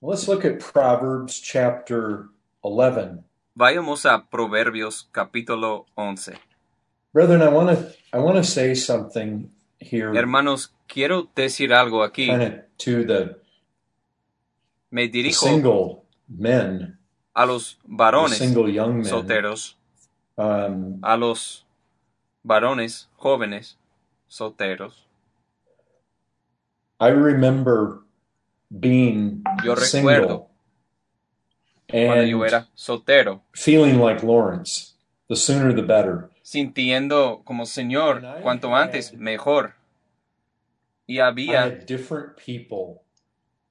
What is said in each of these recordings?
Let's look at Proverbs chapter 11. Vayamos a Proverbios capítulo 11. Brethren, I want to I want to say something here Hermanos, quiero decir algo aquí. to the, Me dirijo single men, a los varones single young men. solteros, Um, a los varones jóvenes solteros. I remember being Yo single recuerdo cuando yo and era soltero, feeling like Lawrence. The sooner the better. sintiendo como Señor, cuanto antes mejor. Y I había, had different people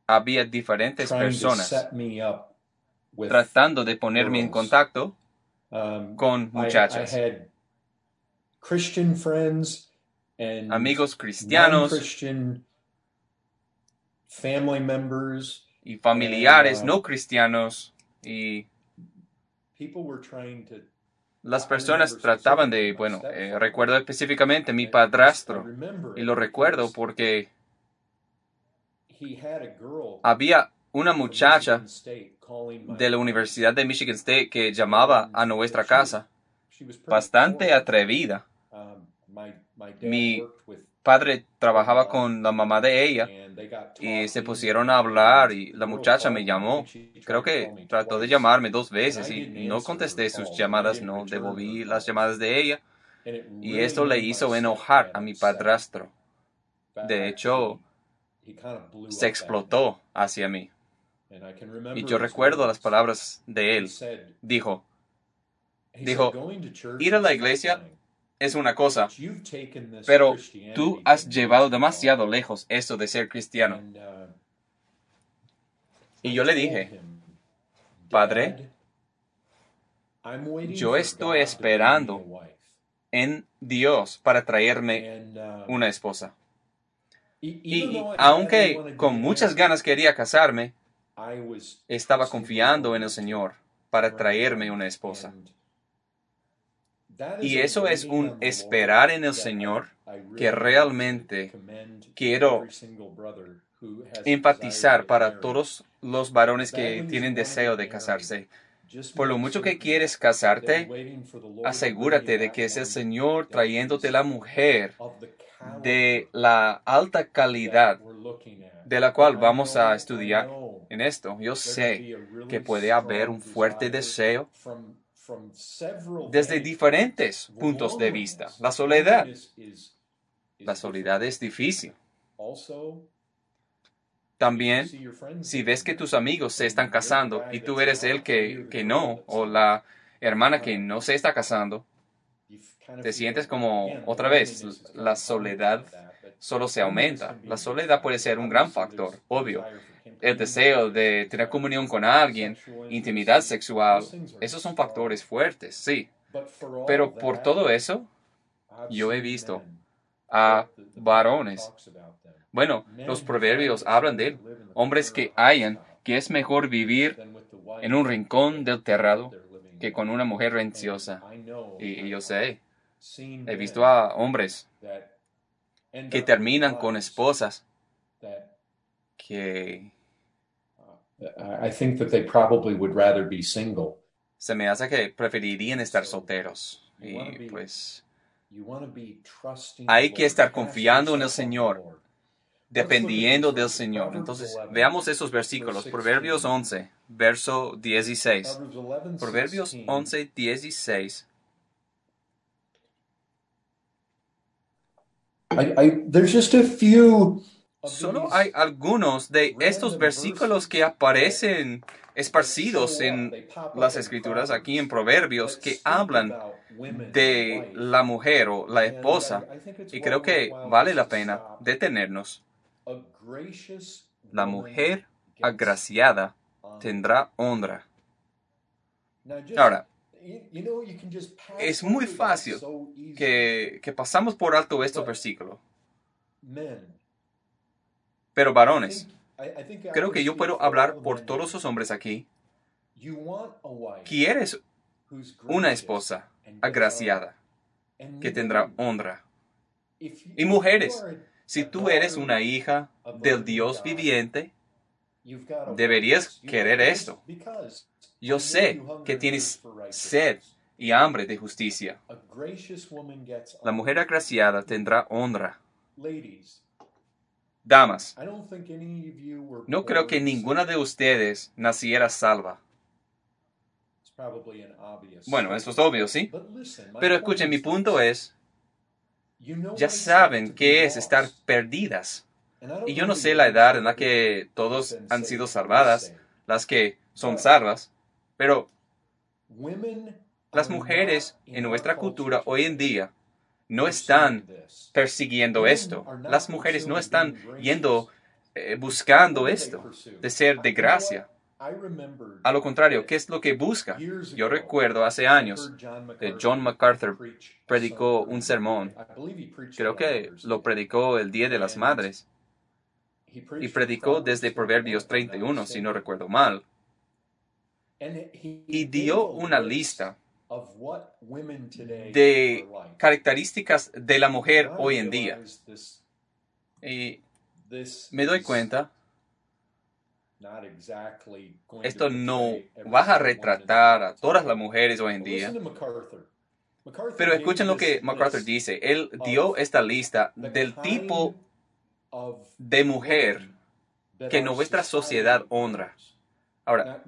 había diferentes personas set me up with tratando de ponerme en contacto um, con I, I muchachas, had Christian friends and amigos cristianos non-Christian family members. y familiares and, uh, no cristianos y People were trying to. las personas trataban de, bueno, eh, recuerdo específicamente mi padrastro y lo recuerdo porque había una muchacha de la. Universidad de Michigan State que llamaba a nuestra casa, bastante atrevida. Um, Mi worked with Padre trabajaba con la mamá de ella y se pusieron a hablar y la muchacha me llamó. Creo que trató de llamarme dos veces y no contesté sus llamadas, no devolví las llamadas de ella y esto le hizo enojar a mi padrastro. De hecho, se explotó hacia mí. Y yo recuerdo las palabras de él. Dijo, dijo, said, "Going to church ir a la iglesia es una cosa, pero tú has llevado demasiado level." lejos esto de ser cristiano. Uh, Y yo le dije, Padre, "Dad, I'm waiting yo estoy esperando a wife." en Dios para traerme uh, una esposa. e- Y aunque con muchas ganas quería casarme, estaba confiando en el Señor para traerme una esposa. Y eso es un esperar en el Señor que realmente quiero enfatizar para todos los varones que tienen deseo de casarse. Por lo mucho que quieres casarte, asegúrate de que es el Señor trayéndote la mujer de la alta calidad de la cual vamos a estudiar en esto. Yo sé que puede haber un fuerte deseo desde diferentes puntos de vista. La soledad. La soledad es difícil. También, si ves que tus amigos se están casando y tú eres el que, que no, o la hermana que no se está casando, te sientes como otra vez, la soledad solo se aumenta. La soledad puede ser un gran factor, obvio. El deseo de tener comunión con alguien, intimidad sexual, esos son factores fuertes, sí. Pero por todo eso, yo he visto a varones. Bueno, los proverbios hablan de hombres que housetop que es mejor vivir en un rincón del terrado que con una mujer renciosa. Y, yo sé, he visto a hombres que terminan con esposas que I think that they probably would rather be single. se me hace que preferirían estar solteros. Y pues Hay que estar confiando en el Señor. Dependiendo del Señor. Entonces, Proverbs 11, veamos esos versículos. Proverbios 16. 11, verso 16. Proverbs 11, Proverbios 16. 11, 16. I, I, there's just a few Solo hay algunos de estos versículos que aparecen esparcidos en las escrituras, aquí en Proverbios, que hablan de la mujer o la And esposa. Y creo que vale la pena detenernos. La mujer agraciada tendrá honra. Ahora, es muy fácil que, que pasamos por alto estos versículos. Pero varones, creo que yo puedo hablar por todos los hombres aquí. ¿Quieres una esposa agraciada que tendrá honra? Y mujeres, Si tú eres una hija del Dios viviente, Deberías querer esto. Yo sé que tienes sed y hambre de justicia. La mujer agraciada tendrá honra. Damas, no creo que ninguna de ustedes naciera salva. Bueno, eso es obvio, ¿sí? Pero escuchen, mi punto es, ya saben qué es estar perdidas. Y yo no sé la edad en la que todos han sido salvadas, las que son salvas, pero las mujeres en nuestra cultura hoy en día no están persiguiendo esto. Las mujeres no están yendo eh, buscando esto de ser de gracia. A lo contrario, ¿qué es lo que busca? Yo recuerdo hace años que John MacArthur predicó un sermón. Creo que lo predicó el Día de las Madres. Y predicó desde Proverbios 31, si no recuerdo mal. Y dio una lista de características de la mujer hoy en día. Y me doy cuenta, esto no va a retratar a todas las mujeres hoy en día. Pero escuchen lo que MacArthur dice. Él dio esta lista del tipo de mujer que nuestra sociedad honra. Ahora,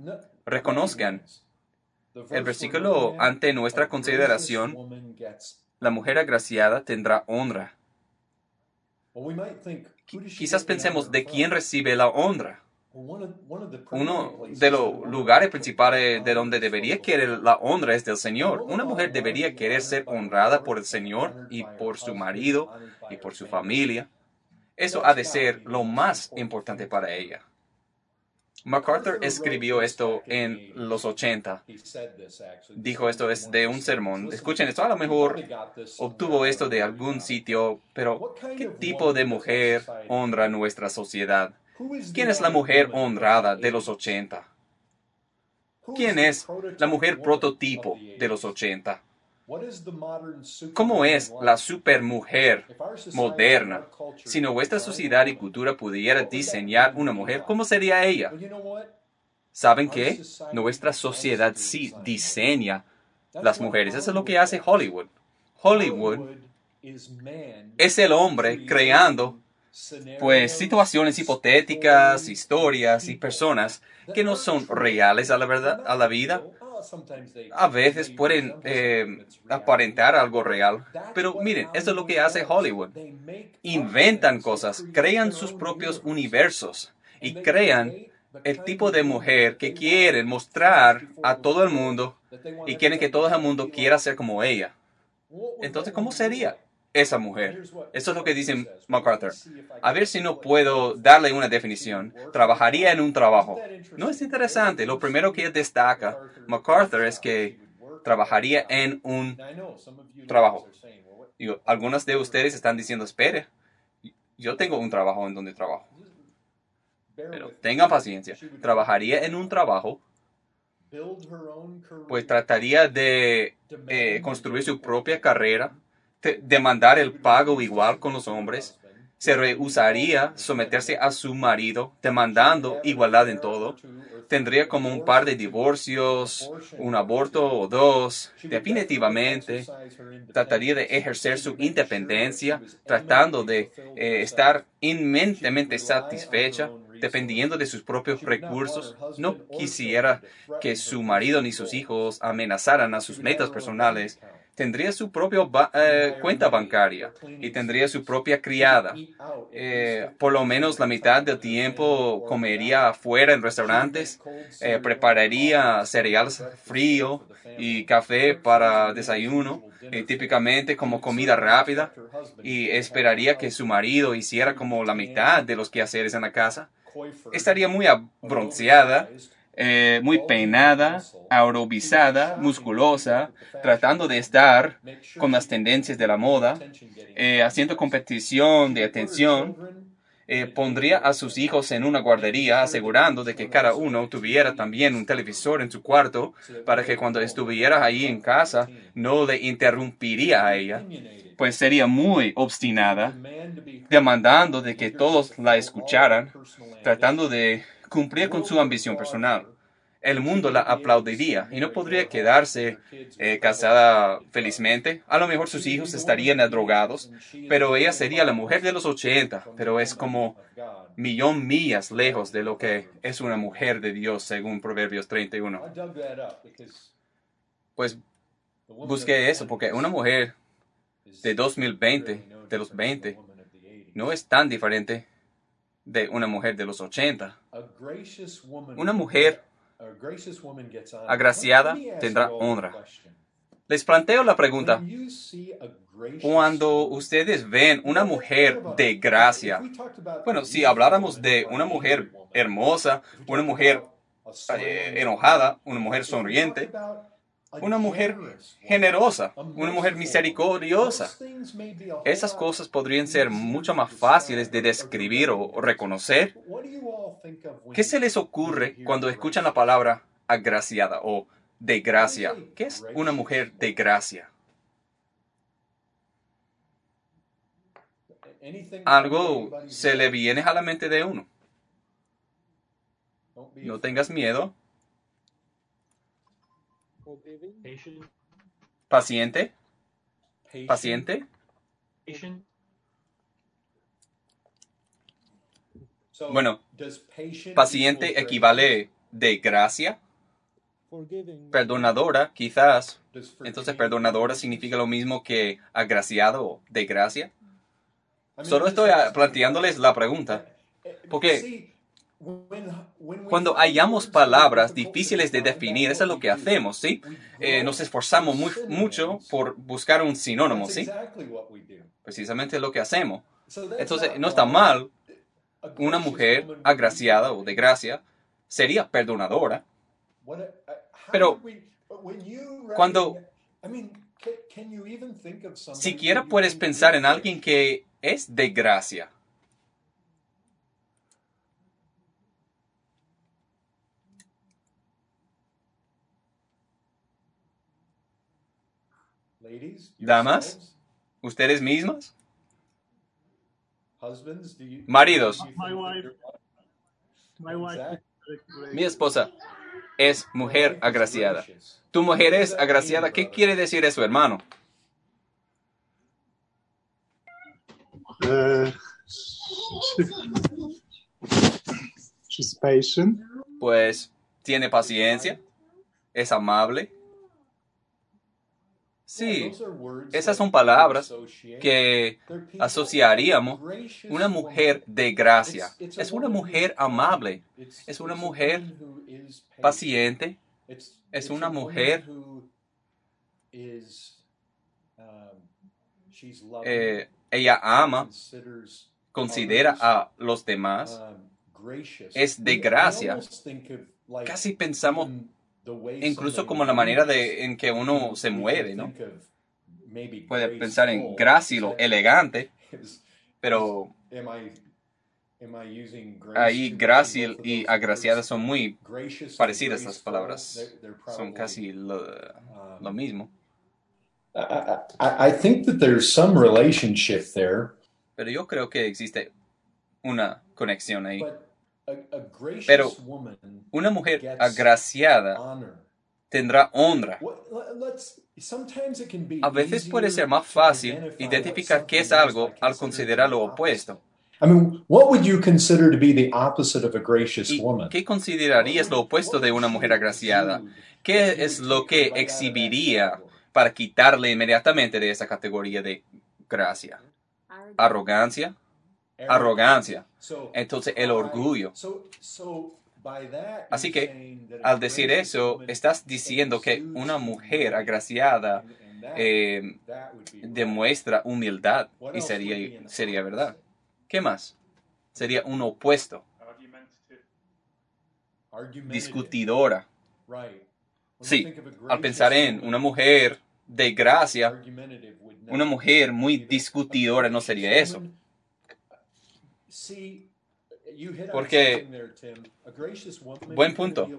reconozcan el versículo ante nuestra consideración, la mujer agraciada tendrá honra. Quizás pensemos de quién recibe la honra. Uno de los lugares principales de donde debería querer la honra es del Señor. Una mujer debería querer ser honrada por el Señor y por su marido y por su familia. Eso ha de ser lo más importante para ella. MacArthur escribió esto en los 80. Dijo esto es de un sermón. Escuchen esto, a lo mejor obtuvo esto de algún sitio, pero ¿qué tipo de mujer honra nuestra sociedad? ¿Quién es la mujer honrada de los 80? ¿Quién es la mujer prototipo de los 80? ¿Cómo es la supermujer moderna? Si nuestra sociedad y cultura pudiera diseñar una mujer, ¿cómo sería ella? ¿Saben qué? Nuestra sociedad sí diseña las mujeres. Eso es lo que hace Hollywood. Hollywood es el hombre creando pues situaciones hipotéticas, historias y personas que no son reales a la verdad, a la vida, a veces pueden eh, aparentar algo real, pero miren, eso es lo que hace Hollywood. Inventan cosas, crean sus propios universos y crean el tipo de mujer que quieren mostrar a todo el mundo y quieren que todo el mundo quiera ser como ella. Entonces, ¿cómo sería? Esa mujer. Eso es lo que dice MacArthur. A ver si no puedo darle una definición. Trabajaría en un trabajo. No es interesante. Lo primero que destaca MacArthur es que trabajaría en un trabajo. Y algunos de ustedes están diciendo, espere, yo tengo un trabajo en donde trabajo. Pero tengan paciencia. Trabajaría en un trabajo pues trataría de eh, construir su propia carrera demandar el pago igual con los hombres, se rehusaría someterse a su marido, demandando igualdad en todo, tendría como un par de divorcios, un aborto o dos, definitivamente. Trataría de ejercer su independencia, tratando de eh, estar inmensamente satisfecha, dependiendo de sus propios recursos. No quisiera que su marido ni sus hijos amenazaran a sus metas personales tendría su propia eh, cuenta bancaria y tendría su propia criada. Eh, por lo menos la mitad del tiempo comería afuera en restaurantes, eh, prepararía cereales frío y café para desayuno, típicamente como comida rápida, y esperaría que su marido hiciera como la mitad de los quehaceres en la casa. Estaría muy bronceada eh, muy peinada, aerobizada, musculosa, tratando de estar con las tendencias de la moda, eh, haciendo competición de atención, eh, pondría a sus hijos en una guardería asegurando de que cada uno tuviera también un televisor en su cuarto para que cuando estuviera ahí en casa no le interrumpiría a ella, pues sería muy obstinada, demandando de que todos la escucharan, tratando de cumplía con su ambición personal. El mundo la aplaudiría y no podría quedarse eh, casada felizmente. A lo mejor sus hijos estarían drogados, pero ella sería la mujer de los 80, pero es como millón millas lejos de lo que es una mujer de Dios según Proverbios 31. Pues busqué eso porque una mujer de 2020, de los 20, no es tan diferente de una mujer de los 80. Una mujer agraciada tendrá honra. Les planteo la pregunta. Cuando ustedes ven una mujer de gracia, bueno, si habláramos de una mujer hermosa, una mujer eh, enojada, una mujer sonriente, una mujer generosa, una mujer misericordiosa. Esas cosas podrían ser mucho más fáciles de describir o reconocer. ¿Qué se les ocurre cuando escuchan la palabra agraciada o de gracia? ¿Qué es una mujer de gracia? Algo se le viene a la mente de uno. No tengas miedo. Paciente. Paciente. Bueno, paciente equivale de gracia. Perdonadora, quizás. Entonces, perdonadora significa lo mismo que agraciado de gracia. Solo estoy planteándoles la pregunta. Porque cuando hallamos palabras difíciles de definir, eso es lo que hacemos, ¿sí? Eh, nos esforzamos muy, mucho por buscar un sinónimo, ¿sí? Precisamente lo que hacemos. Entonces, no está mal. Una mujer agraciada o de gracia sería perdonadora. Pero cuando siquiera puedes pensar en alguien que es de gracia. Damas, ustedes mismas. Maridos. Mi esposa es mujer agraciada. Tu mujer es agraciada. ¿Qué quiere decir eso, hermano? Uh, pues tiene paciencia, es amable, Sí, esas son palabras que asociaríamos una mujer de gracia. Es una mujer amable, es una mujer paciente, es una mujer eh, ella ama, considera a los demás, es de gracia. Casi pensamos incluso como la manera de, en que uno se mueve, ¿no? Puede pensar en grácil elegante, pero ahí grácil y agraciada son muy parecidas las palabras, son casi lo, lo mismo. I think that there's some relationship there. Pero yo creo que existe una conexión ahí. Pero una mujer agraciada tendrá honra. A veces puede ser más fácil identificar qué es algo al considerar lo opuesto. ¿Qué considerarías lo opuesto de una mujer agraciada? ¿Qué es lo que exhibiría para quitarle inmediatamente de esa categoría de gracia? Arrogancia, arrogancia. Entonces el orgullo. Así que al decir eso, estás diciendo que una mujer agraciada eh, demuestra humildad y sería, sería verdad. ¿Qué más? Sería un opuesto. Discutidora. Sí, al pensar en una mujer de gracia, una mujer muy discutidora no sería eso. Porque, buen punto,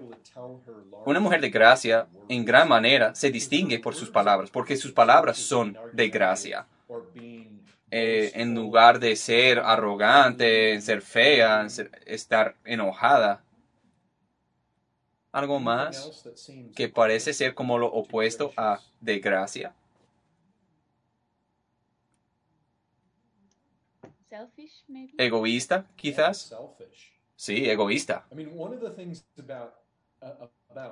una mujer de gracia en gran manera se distingue por sus palabras, porque sus palabras son de gracia. Eh, en lugar de ser arrogante, ser fea, estar enojada, algo más que parece ser como lo opuesto a de gracia. Egoísta, quizás. Sí, egoísta.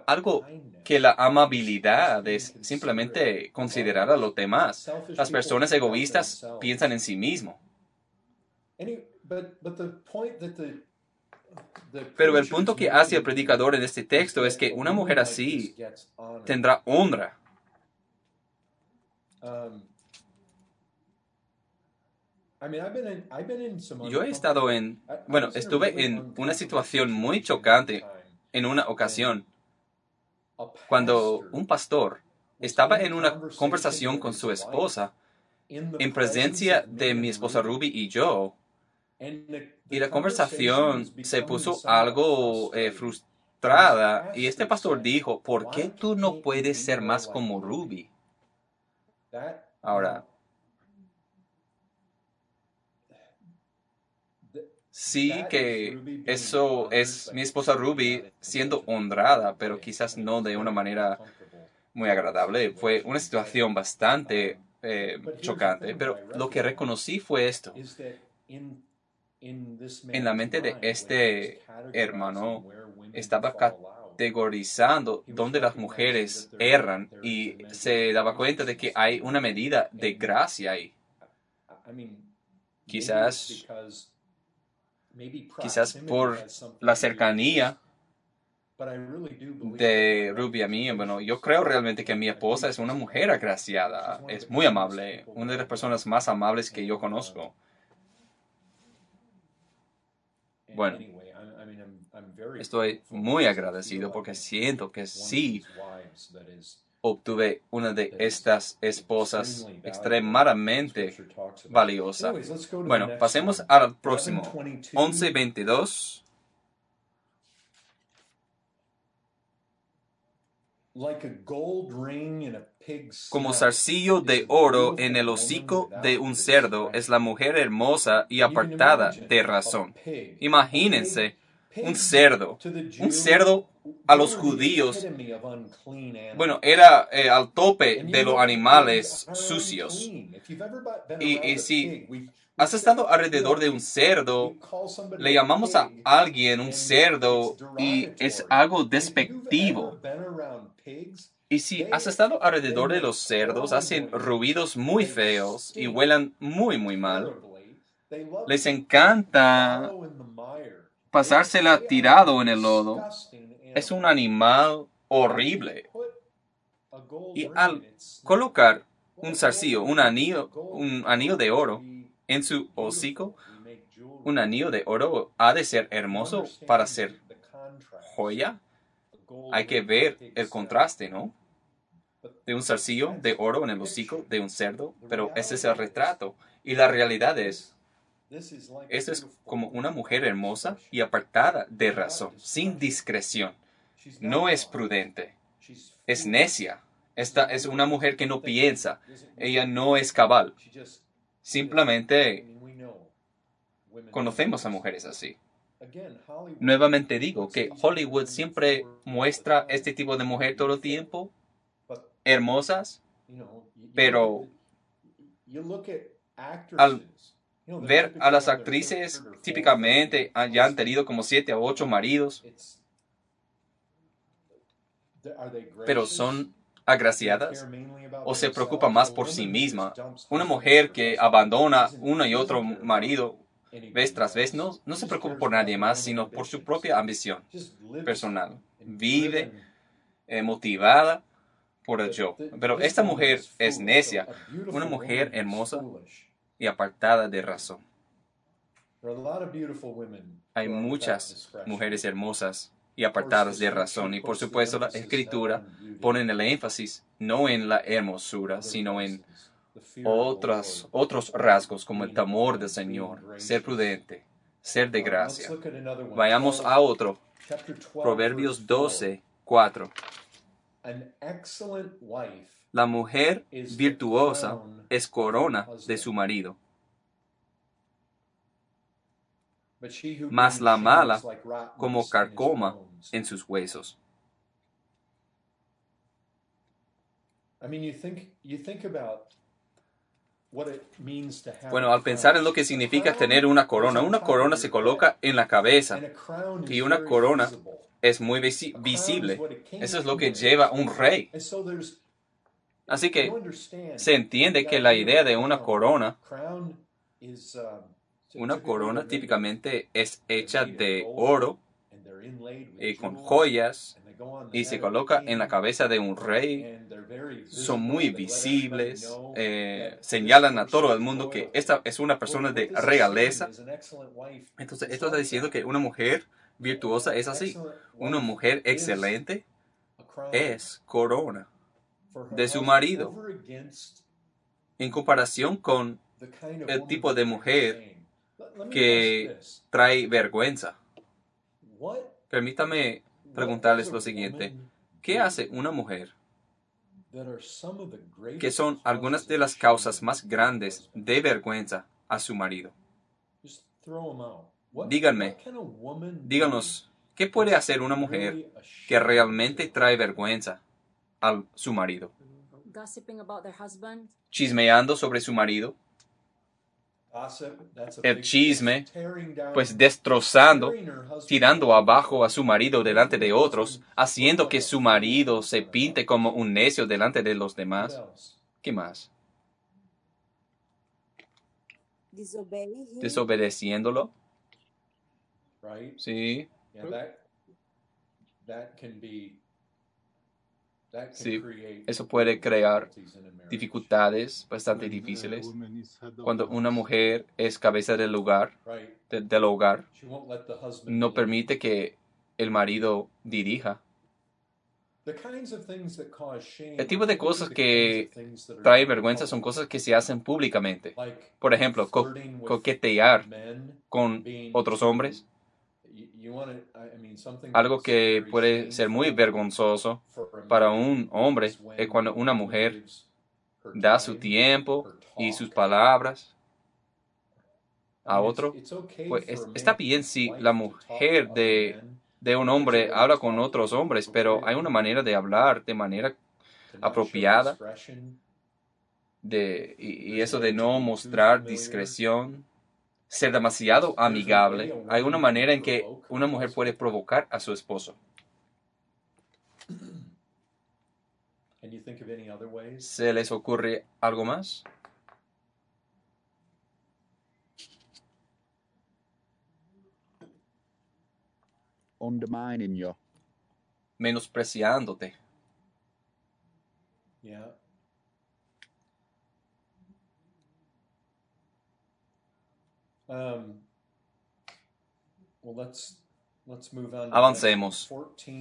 Algo que la amabilidad es simplemente considerar a los demás. Las personas egoístas piensan en sí mismo. Pero el punto que hace el predicador en este texto es que una mujer así tendrá honra. Yo he estado en, bueno, estuve en una situación muy chocante en una ocasión cuando un pastor estaba en una conversación con su esposa en presencia de mi esposa Ruby y yo. Y la conversación se puso algo eh, frustrada y este pastor dijo, ¿por qué tú no puedes ser más como Ruby? Ahora, sí que eso es mi esposa Ruby siendo honrada, pero quizás no de una manera muy agradable. Fue una situación bastante eh, chocante, pero lo que reconocí fue esto. En la mente de este hermano estaba categorizando dónde las mujeres erran y se daba cuenta de que hay una medida de gracia ahí. Quizás quizás por la cercanía de Ruby a mí, bueno, yo creo realmente que mi esposa es una mujer agraciada, es muy amable, una de las personas más amables que yo conozco. Bueno, estoy muy agradecido porque siento que sí obtuve una de estas esposas extremadamente valiosa. Bueno, pasemos al próximo. 11.22. Como zarcillo de oro en el hocico de un cerdo es la mujer hermosa y apartada de razón. Imagínense un cerdo. Un cerdo a los judíos, bueno, era eh, al tope de los animales sucios. Y, si has estado alrededor de un cerdo, le llamamos a alguien un cerdo y es algo despectivo. Y si has estado alrededor de los cerdos, hacen ruidos muy feos y huelan muy, muy mal. Les encanta pasársela tirado en el lodo. Es un animal horrible. Y al colocar un zarcillo, un anillo, un anillo de oro en su hocico, un anillo de oro ha de ser hermoso para ser joya. Hay que ver el contraste, ¿no? De un zarcillo de oro en el hocico de un cerdo, pero ese es el retrato. Y la realidad es, esta es como una mujer hermosa y apartada de razón, sin discreción. No es prudente, es necia. Esta es una mujer que no piensa. Ella no es cabal. Simplemente conocemos a mujeres así. Nuevamente digo que Hollywood siempre muestra este tipo de mujer todo el tiempo, hermosas, pero al ver a las actrices típicamente ya han tenido como siete o ocho maridos, pero son agraciadas o se preocupa más por sí misma. Una mujer que abandona uno y otro marido vez tras vez no, no se preocupa por nadie más, sino por su propia ambición personal. Vive eh, motivada por el yo. Pero esta mujer es necia, una mujer hermosa y apartada de razón. Hay muchas mujeres hermosas y apartadas de razón y por supuesto la escritura pone el énfasis no en la hermosura, sino en otros, otros rasgos como el temor del Señor, ser prudente, ser de gracia. Vayamos a otro. Proverbios 12, 4. La mujer virtuosa es corona de su marido. Mas la mala como carcoma en sus huesos. Bueno, al pensar en lo que significa tener una corona, una corona se coloca en la cabeza y una corona es muy visible. Eso es lo que lleva un rey. Así que se entiende que la idea de una corona, una corona típicamente es hecha de oro y con joyas y se coloca en la cabeza de un rey. Son muy visibles, eh, señalan a todo el mundo que esta es una persona de realeza. Entonces, esto está diciendo que una mujer virtuosa es así. Una mujer excelente es corona de su marido en comparación con el tipo de mujer que trae vergüenza. Permítame preguntarles lo siguiente. ¿Qué hace una mujer? que son algunas de las causas más grandes de vergüenza a su marido. Díganme, díganos, ¿qué puede hacer una mujer que realmente trae vergüenza a su marido? Chismeando sobre su marido. El chisme, pues destrozando, tirando abajo a su marido delante de otros, haciendo que su marido se pinte como un necio delante de los demás. ¿Qué más? Desobedeciéndolo. Sí. Sí, eso puede crear dificultades bastante difíciles. Cuando una mujer es cabeza del hogar, del hogar, no permite que el marido dirija. El tipo de cosas que trae vergüenza son cosas que se hacen públicamente. Por ejemplo, coquetear con otros hombres algo que puede ser muy vergonzoso para un hombre es cuando una mujer da su tiempo y sus palabras a otro. Pues está bien si la mujer de, de un hombre habla con otros hombres, pero hay una manera de hablar de manera apropiada de, y eso de no mostrar discreción ser demasiado amigable, hay una manera en que una mujer puede provocar a su esposo. ¿Se les ocurre algo más? Menospreciándote. Um, Avancemos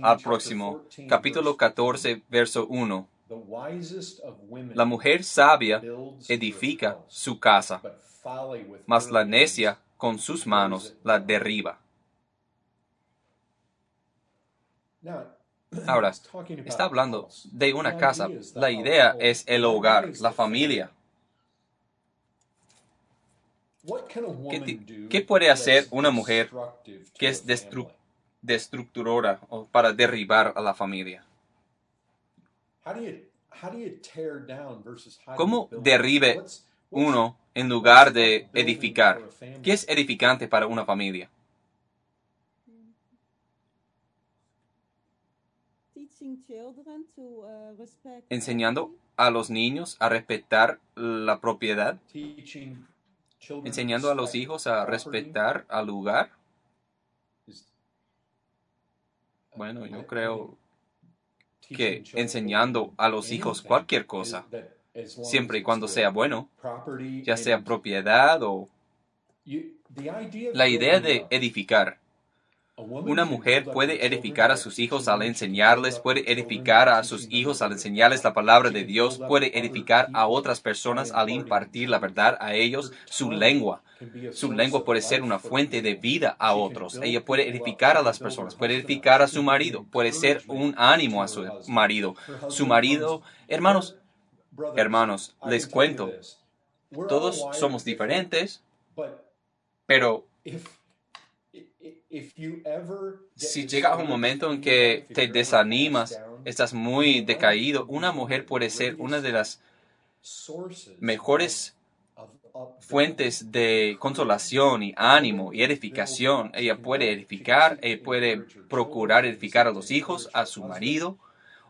al próximo, capítulo 14, verso 1. La mujer sabia edifica su casa, mas la necia con sus manos la derriba. Ahora, está hablando de una casa. La idea es el hogar, la familia. ¿Qué, puede hacer una mujer que es destructora para derribar a la familia? ¿Cómo derribe uno en lugar de edificar? ¿Qué es edificante para una familia? Enseñando a los niños a respetar la propiedad enseñando a los hijos a respetar al lugar. Bueno, yo creo que enseñando a los hijos cualquier cosa, siempre y cuando sea bueno, ya sea propiedad o la idea de edificar una mujer puede edificar a sus hijos al enseñarles, puede edificar a sus hijos al enseñarles la palabra de Dios, puede edificar a otras personas al impartir la verdad a ellos, su lengua. Su lengua puede ser una fuente de vida a otros. Ella puede edificar a las personas, puede edificar a su marido, puede ser un ánimo a su marido. Su marido, hermanos, hermanos, les cuento, todos somos diferentes, pero si llega un momento en que te desanimas estás muy decaído, una mujer puede ser una de las mejores fuentes de consolación y ánimo y edificación. Ella puede edificar, ella puede procurar edificar a los hijos, a su marido,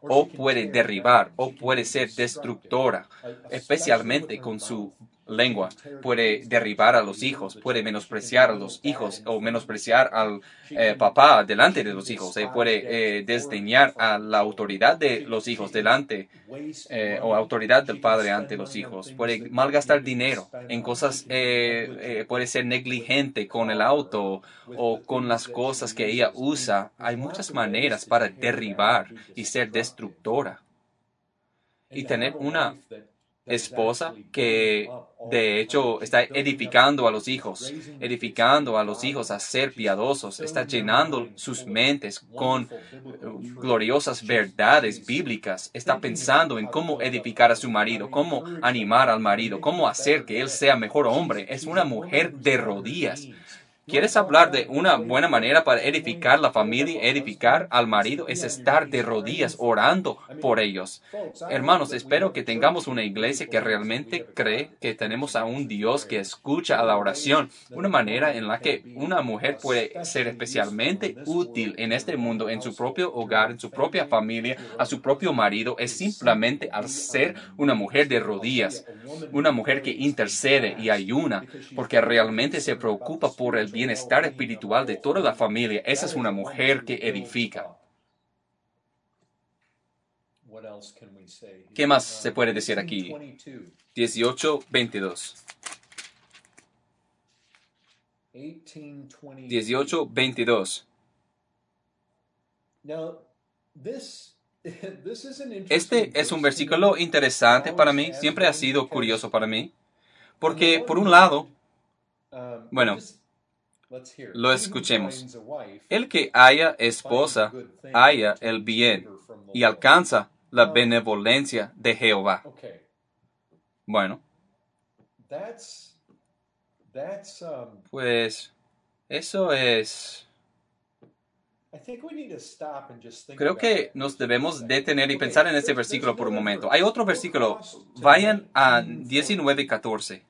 o puede derribar, o puede ser destructora, especialmente con su lengua, puede derribar a los hijos, puede menospreciar a los hijos o menospreciar al eh, papá delante de los hijos, eh, puede eh, desdeñar a la autoridad de los hijos delante o autoridad del padre ante los hijos, puede malgastar dinero en cosas, puede ser negligente con el auto o con las cosas que ella usa. Hay muchas maneras para derribar y ser destructora y tener una esposa que de hecho está edificando a los hijos, edificando a los hijos a ser piadosos, está llenando sus mentes con gloriosas verdades bíblicas, está pensando en cómo edificar a su marido, cómo animar al marido, cómo hacer que él sea mejor hombre. Es una mujer de rodillas ¿Quieres hablar de una buena manera para edificar la familia, edificar al marido? Es estar de rodillas orando por ellos. Hermanos, espero que tengamos una iglesia que realmente cree que tenemos a un Dios que escucha a la oración. Una manera en la que una mujer puede ser especialmente útil en este mundo, en su propio hogar, en su propia familia, a su propio marido, es simplemente al ser una mujer de rodillas, una mujer que intercede y ayuna, porque realmente se preocupa por el bienestar espiritual de toda la familia. Esa es una mujer que edifica. ¿Qué más se puede decir aquí? 18, 22. 18, 22. Este es un versículo interesante para mí, siempre ha sido curioso para mí, porque por un lado, bueno, lo escuchemos. El que haya esposa, haya el bien y alcanza la benevolencia de Jehová. Bueno, pues eso es... Creo que nos debemos detener y pensar en este versículo por un momento. Hay otro versículo. Vayan a 19 y 14.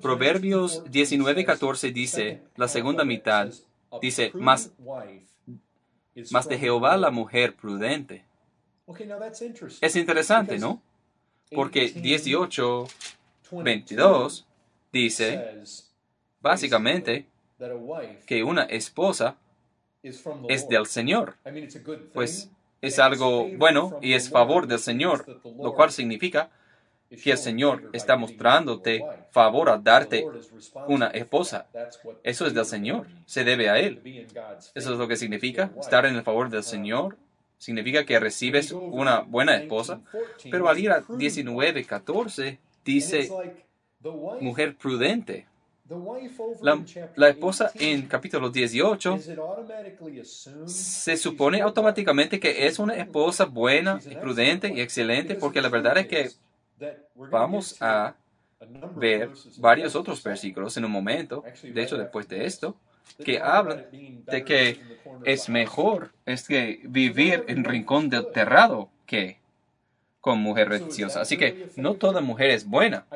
Proverbios 19:14 dice, la segunda mitad, dice, más, más de Jehová la mujer prudente. Es interesante, ¿no? Porque 18:22 dice, básicamente, que una esposa es del Señor. Pues es algo bueno y es favor del Señor, lo cual significa que el Señor está mostrándote favor a darte una esposa. Eso es del Señor, se debe a Él. Eso es lo que significa estar en el favor del Señor. Significa que recibes una buena esposa. Pero al ir a 19, 14, dice mujer prudente. La, esposa en capítulo 18 se supone automáticamente que es una esposa buena, prudente y excelente, porque la verdad es que Vamos a ver varios otros versículos en un momento, de hecho después de esto, que hablan de que es mejor es que vivir en rincón del terrado que con mujer religiosa. Así que no toda mujer es buena.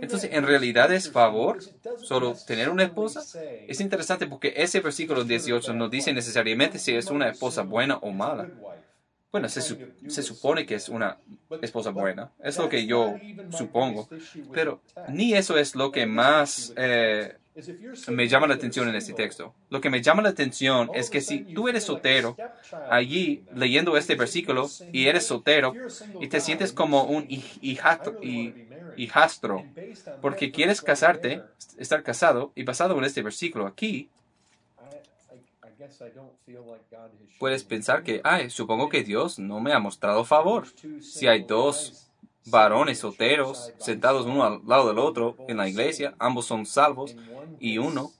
Entonces, en realidad es favor solo tener una esposa. Es interesante porque ese versículo 18 no dice necesariamente si es una esposa buena o mala. Bueno, se, supone que es una esposa buena. Es lo que yo supongo. Pero ni eso es lo que más eh, me llama la atención en este texto. Lo que me llama la atención es que si tú eres soltero, allí leyendo este versículo y eres soltero y te sientes como un hijastro porque quieres casarte, estar casado y basado en este versículo aquí, Puedes pensar que, ay, supongo que Dios no me ha mostrado favor. Si hay dos varones solteros sentados uno al lado del otro en la iglesia, ambos son salvos y uno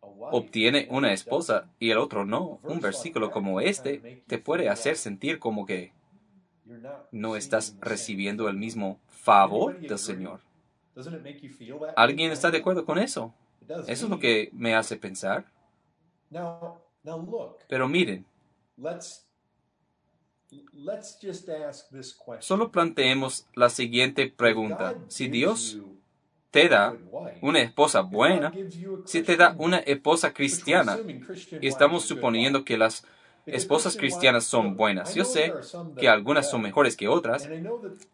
obtiene una esposa y el otro no, un versículo como este te puede hacer sentir como que no estás recibiendo el mismo favor del Señor. ¿Alguien está de acuerdo con eso? Eso es lo que me hace pensar. Pero miren, Solo planteemos la siguiente pregunta. Si Dios te da una esposa buena, si te da una esposa cristiana, y estamos suponiendo que las esposas cristianas son buenas. Yo sé que algunas son mejores que otras,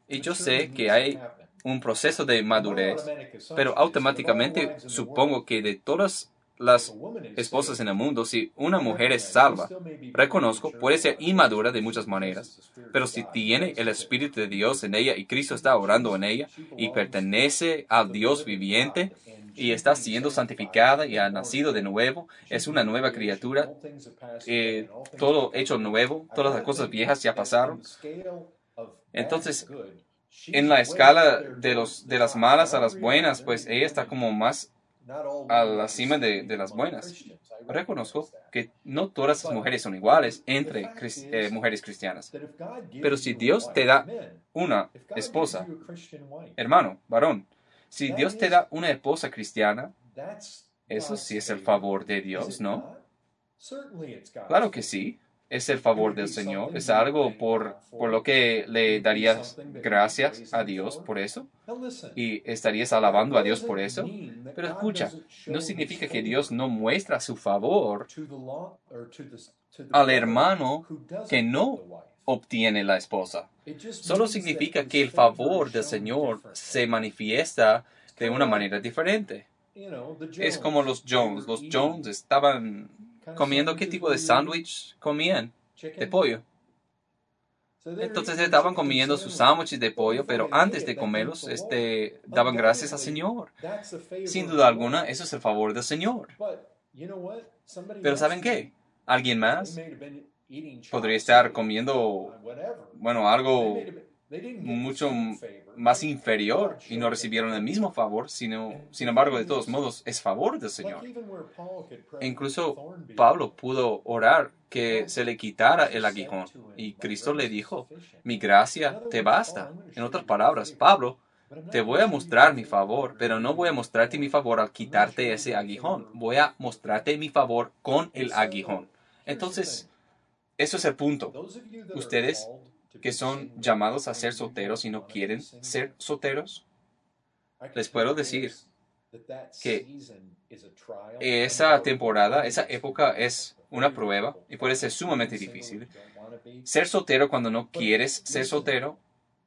y yo sé que hay un proceso de madurez, pero automáticamente supongo que de todas las esposas en el mundo, si una mujer es salva, reconozco, puede ser inmadura de muchas maneras, pero si tiene el Espíritu de Dios en ella y Cristo está orando en ella y pertenece al Dios viviente y está siendo santificada y ha nacido de nuevo, es una nueva criatura, eh, todo hecho nuevo, todas las cosas viejas ya pasaron. Entonces, en la escala de, los, de las malas a las buenas, pues ella está como más a la cima de, las buenas. Reconozco que no todas las mujeres son iguales entre eh, mujeres cristianas. Pero si Dios te da una esposa, hermano, varón, si Dios te da una esposa cristiana, eso sí es el favor de Dios, ¿no? Claro que sí es el favor del Señor, es algo por, por lo que le darías gracias a Dios por eso y estarías alabando a Dios por eso. Pero escucha, no significa que Dios no muestra su favor al hermano que no obtiene la esposa. Solo significa que el favor del Señor se manifiesta de una manera diferente. Es como los Jones. Los Jones estaban comiendo qué tipo de sándwich comían de pollo. Entonces estaban comiendo sus sándwiches de pollo, pero antes de comerlos, este, daban gracias al Señor. Sin duda alguna, eso es el favor del Señor. Pero ¿saben qué? Alguien más podría estar comiendo, bueno, algo mucho más inferior y no recibieron el mismo favor, sino, sin embargo, de todos modos, es favor del Señor. E incluso Pablo pudo orar que se le quitara el aguijón y Cristo le dijo, mi gracia te basta. En otras palabras, Pablo, te voy a mostrar mi favor, pero no voy a mostrarte mi favor al quitarte ese aguijón. Voy a mostrarte mi favor con el aguijón. Entonces, eso es el punto. Ustedes que son llamados a ser solteros y no quieren ser solteros, les puedo decir que esa temporada, esa época es una prueba y puede ser sumamente difícil. Ser soltero cuando no quieres ser soltero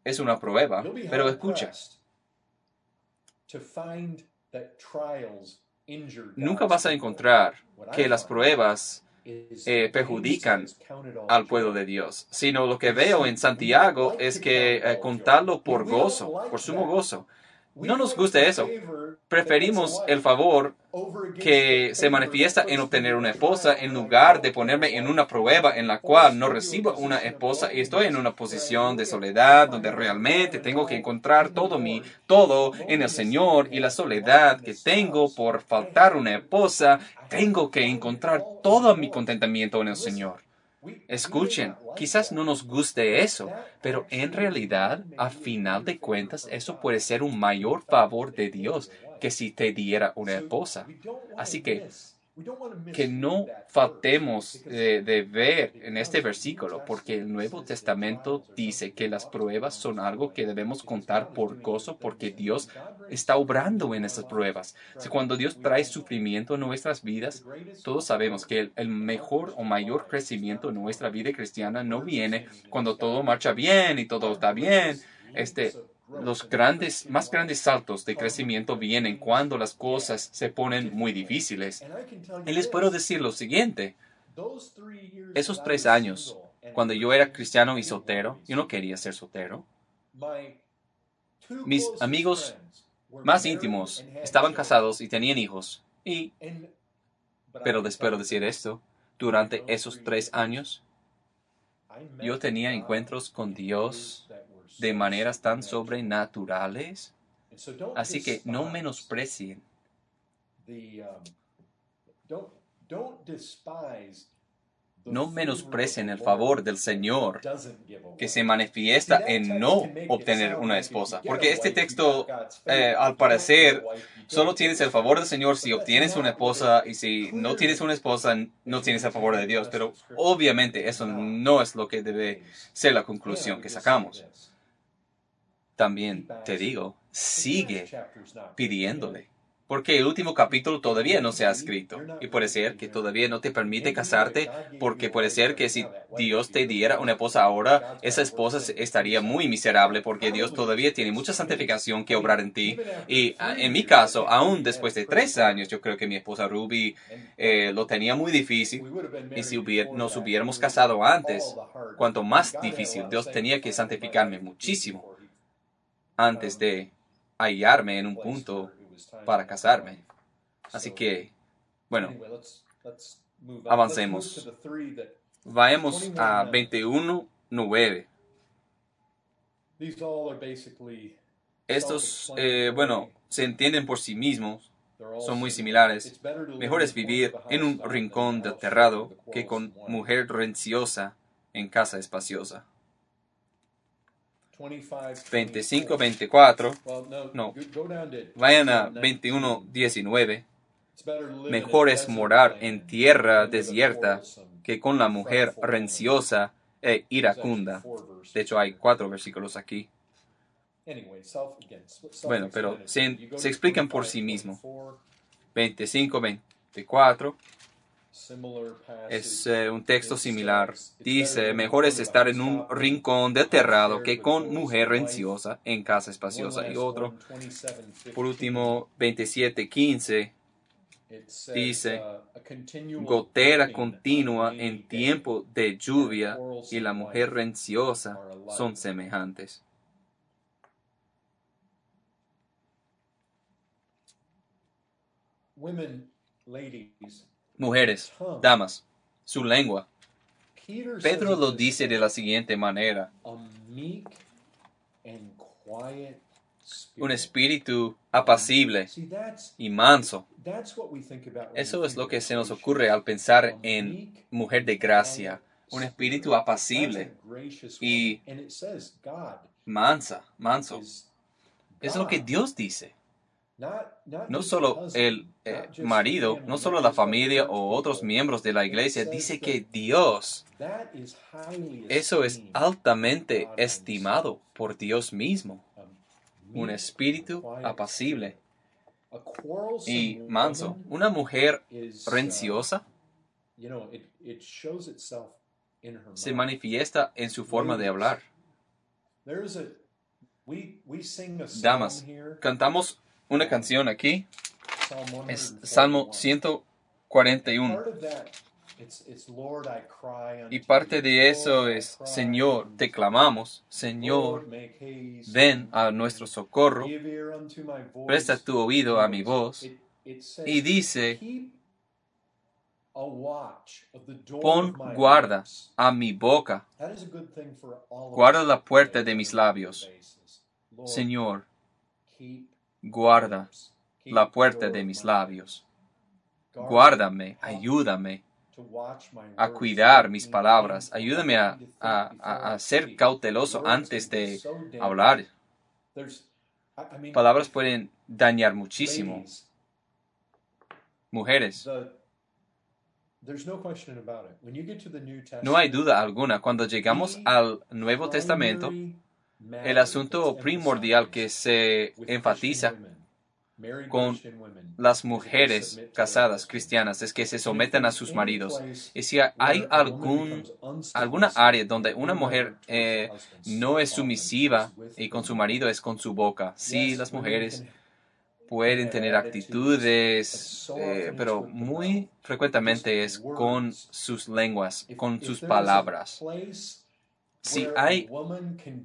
es una prueba, pero escucha. Nunca vas a encontrar que las pruebas eh, perjudican al pueblo de Dios, sino lo que veo en Santiago es que eh, contarlo por gozo, por sumo gozo. No nos gusta eso. Preferimos el favor que se manifiesta en obtener una esposa en lugar de ponerme en una prueba en la cual no recibo una esposa y estoy en una posición de soledad donde realmente tengo que encontrar todo mi todo en el Señor y la soledad que tengo por faltar una esposa, tengo que encontrar todo mi contentamiento en el Señor. Escuchen, quizás no nos guste eso, pero en realidad, a final de cuentas, eso puede ser un mayor favor de Dios que si te diera una esposa. Así que que no faltemos de, ver en este versículo, porque el Nuevo Testamento dice que las pruebas son algo que debemos contar por gozo, porque Dios está obrando en esas pruebas. cuando Dios trae sufrimiento en nuestras vidas, todos sabemos que el, mejor o mayor crecimiento en nuestra vida cristiana no viene cuando todo marcha bien y todo está bien. Este, los grandes, más grandes saltos de crecimiento vienen cuando las cosas se ponen muy difíciles. Y les puedo decir lo siguiente. Esos tres años, cuando yo era cristiano y soltero, yo no quería ser soltero. Mis amigos más íntimos estaban casados y tenían hijos. Y, pero les puedo decir esto, durante esos tres años, yo tenía encuentros con Dios de maneras tan sobrenaturales. Así que no menosprecien no menosprecien el favor del Señor que se manifiesta en no obtener una esposa. Porque este texto, eh, al parecer, solo tienes el favor del Señor si obtienes una esposa y si no tienes una esposa, no tienes el favor de Dios. Pero obviamente eso no es lo que debe ser la conclusión que sacamos. También te digo, sigue pidiéndole porque el último capítulo todavía no se ha escrito. Y puede ser que todavía no te permite casarte, porque puede ser que si Dios te diera una esposa ahora, esa esposa estaría muy miserable, porque Dios todavía tiene mucha santificación que obrar en ti. Y ah, en mi caso, aún después de tres años, yo creo que mi esposa Ruby eh, lo tenía muy difícil. Y si nos hubiéramos casado antes, cuanto más difícil, Dios tenía que santificarme muchísimo antes de hallarme en un punto para casarme. Así que, bueno, avancemos. Vayamos a 21.9. Estos, eh, bueno, se entienden por sí mismos, son muy similares. Mejor es vivir en un rincón aterrado que con mujer renciosa en casa espaciosa. 25, 24, no, vayan a 21, 19. Mejor es morar en tierra desierta que con la mujer renciosa e iracunda. De hecho, hay cuatro versículos aquí. Bueno, pero se, se explican por sí mismos. 25, 24. Es eh, un texto similar. Dice, mejor es estar en un rincón deterrado que con mujer renciosa en casa espaciosa. Y otro, por último, 27.15, dice, gotera continua en tiempo de lluvia y la mujer renciosa son semejantes. Women, ladies, mujeres, damas, su lengua. Pedro lo dice de la siguiente manera. Un espíritu apacible y manso. Eso es lo que se nos ocurre al pensar en mujer de gracia. Un espíritu apacible y mansa, manso. Es lo que Dios dice no solo el eh, marido, no solo la familia o otros miembros de la iglesia, dice que Dios, eso es altamente estimado por Dios mismo. Un espíritu apacible y manso. Una mujer renciosa se manifiesta en su forma de hablar. Damas, cantamos una canción aquí. Es Salmo 141. Y parte de eso es, Señor, te clamamos, Señor, ven a nuestro socorro, presta tu oído a mi voz. Y dice, pon guarda a mi boca, guarda la puerta de mis labios. Señor, guarda la puerta de mis labios. Guárdame, ayúdame a cuidar mis palabras, ayúdame a, ser cauteloso antes de hablar. Palabras pueden dañar muchísimo. Mujeres, no hay duda alguna. Cuando llegamos al Nuevo Testamento, el asunto primordial que se enfatiza con las mujeres casadas cristianas es que se someten a sus maridos. Y si hay algún, alguna área donde una mujer eh, no es sumisiva y con su marido es con su boca, sí, las mujeres pueden tener actitudes, eh, pero muy frecuentemente es con sus lenguas, con sus palabras si hay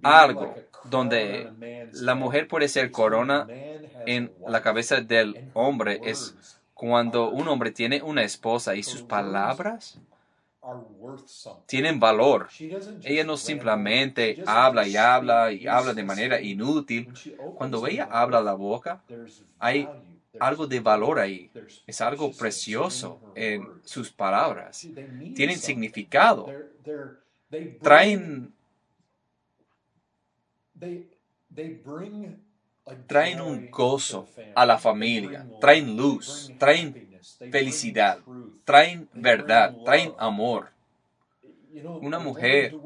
algo donde la mujer puede ser corona en la cabeza del hombre, es cuando un hombre tiene una esposa y sus palabras tienen valor. Ella no simplemente habla y habla y habla de manera inútil. Cuando ella habla la boca, hay algo de valor ahí. Es algo precioso en sus palabras. Tienen significado. Traen traen un gozo a la familia, traen luz, traen felicidad, traen verdad, traen amor. Una mujer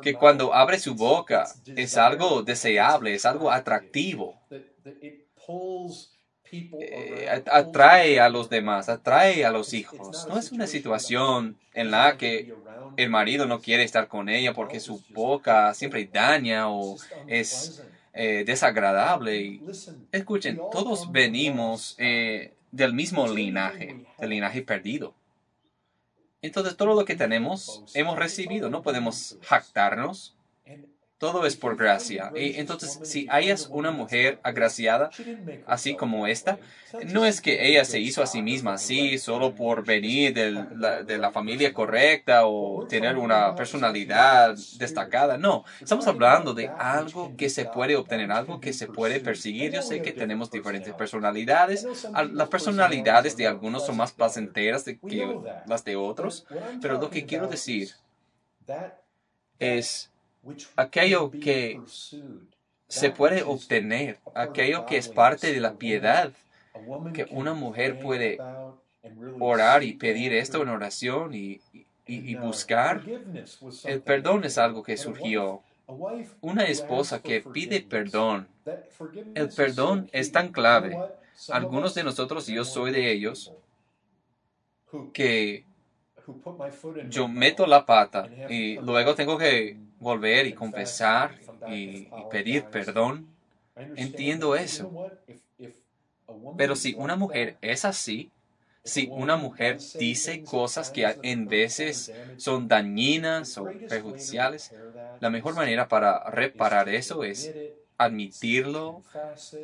que cuando abre su boca es algo deseable, es algo atractivo. Eh, atrae a los demás, atrae a los hijos. No es una situación en la que el marido no quiere estar con ella porque su boca siempre daña o es eh, desagradable. escuchen, todos venimos eh, del mismo linaje, del linaje perdido. Entonces todo lo que tenemos hemos recibido, no podemos jactarnos todo es por gracia. Y entonces, si hayas una mujer agraciada, así como esta, no es que ella se hizo a sí misma así solo por venir de la familia correcta o tener una personalidad destacada. No, estamos hablando de algo que se puede obtener, algo que se puede perseguir. Yo sé que tenemos diferentes personalidades. Las personalidades de algunos son más placenteras que las de otros, pero lo que quiero decir es aquello que se puede obtener, aquello que es parte de la piedad, que una mujer puede orar y pedir esto en oración y, buscar. El perdón es algo que surgió. Una esposa que pide perdón. El perdón es tan clave. Algunos de nosotros, y yo soy de ellos, que yo meto la pata y luego tengo que volver y confesar y, pedir perdón. Entiendo eso. Pero si una mujer es así, si una mujer dice cosas que en veces son dañinas o perjudiciales, la mejor manera para reparar eso es admitirlo,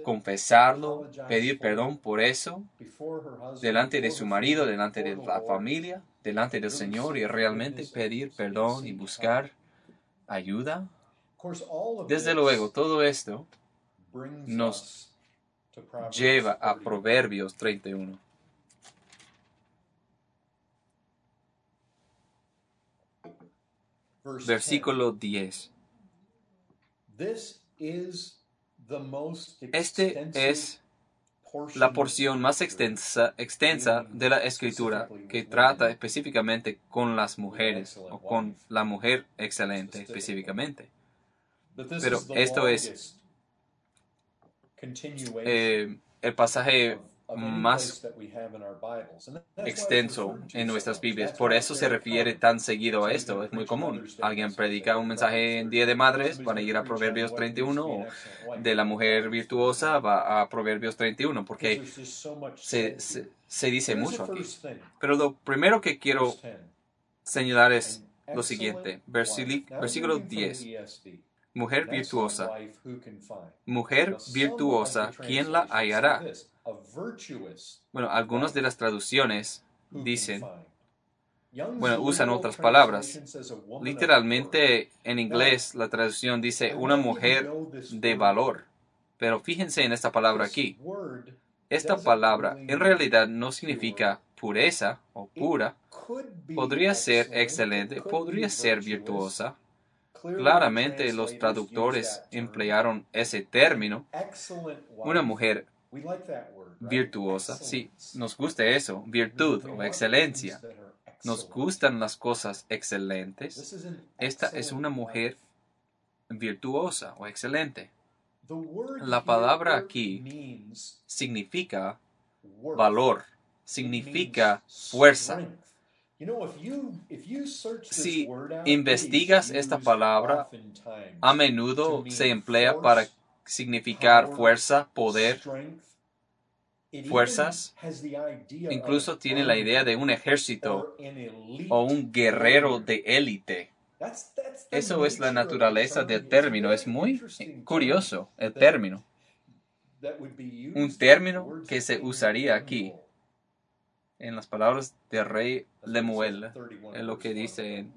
confesarlo, pedir perdón por eso delante de su marido, delante de la familia, delante del Señor y realmente pedir perdón y buscar ayuda. Desde luego, todo esto nos lleva a Proverbios 31. Versículo 10. Este es la porción más extensa, extensa de la escritura que trata específicamente con las mujeres o con la mujer excelente específicamente. Pero esto es eh, el pasaje más extenso en nuestras Biblias. Por eso se refiere tan seguido a esto. Es muy común. Alguien predica un mensaje en Día de Madres, van a ir a Proverbios 31, o de la mujer virtuosa va a Proverbios 31, porque se, se dice mucho aquí. Pero lo primero que quiero señalar es lo siguiente. Versículo 10. Mujer virtuosa. Mujer virtuosa, ¿quién la hallará? Bueno, algunas de las traducciones dicen, bueno, usan otras palabras. Literalmente en inglés la traducción dice una mujer de valor. Pero fíjense en esta palabra aquí. Esta palabra en realidad no significa pureza o pura. Podría ser excelente, podría ser virtuosa. Claramente los traductores emplearon ese término. Una mujer virtuosa. Sí, nos gusta eso, virtud o excelencia. Nos gustan las cosas excelentes. Esta es una mujer virtuosa o excelente. La palabra aquí significa valor, significa fuerza. Si investigas esta palabra, a menudo se emplea para significar fuerza, poder, fuerzas. Incluso tiene la idea de un ejército o un guerrero de élite. Eso es la naturaleza del término. Es muy curioso el término. Un término que se usaría aquí en las palabras del rey Lemuel, en lo que dice en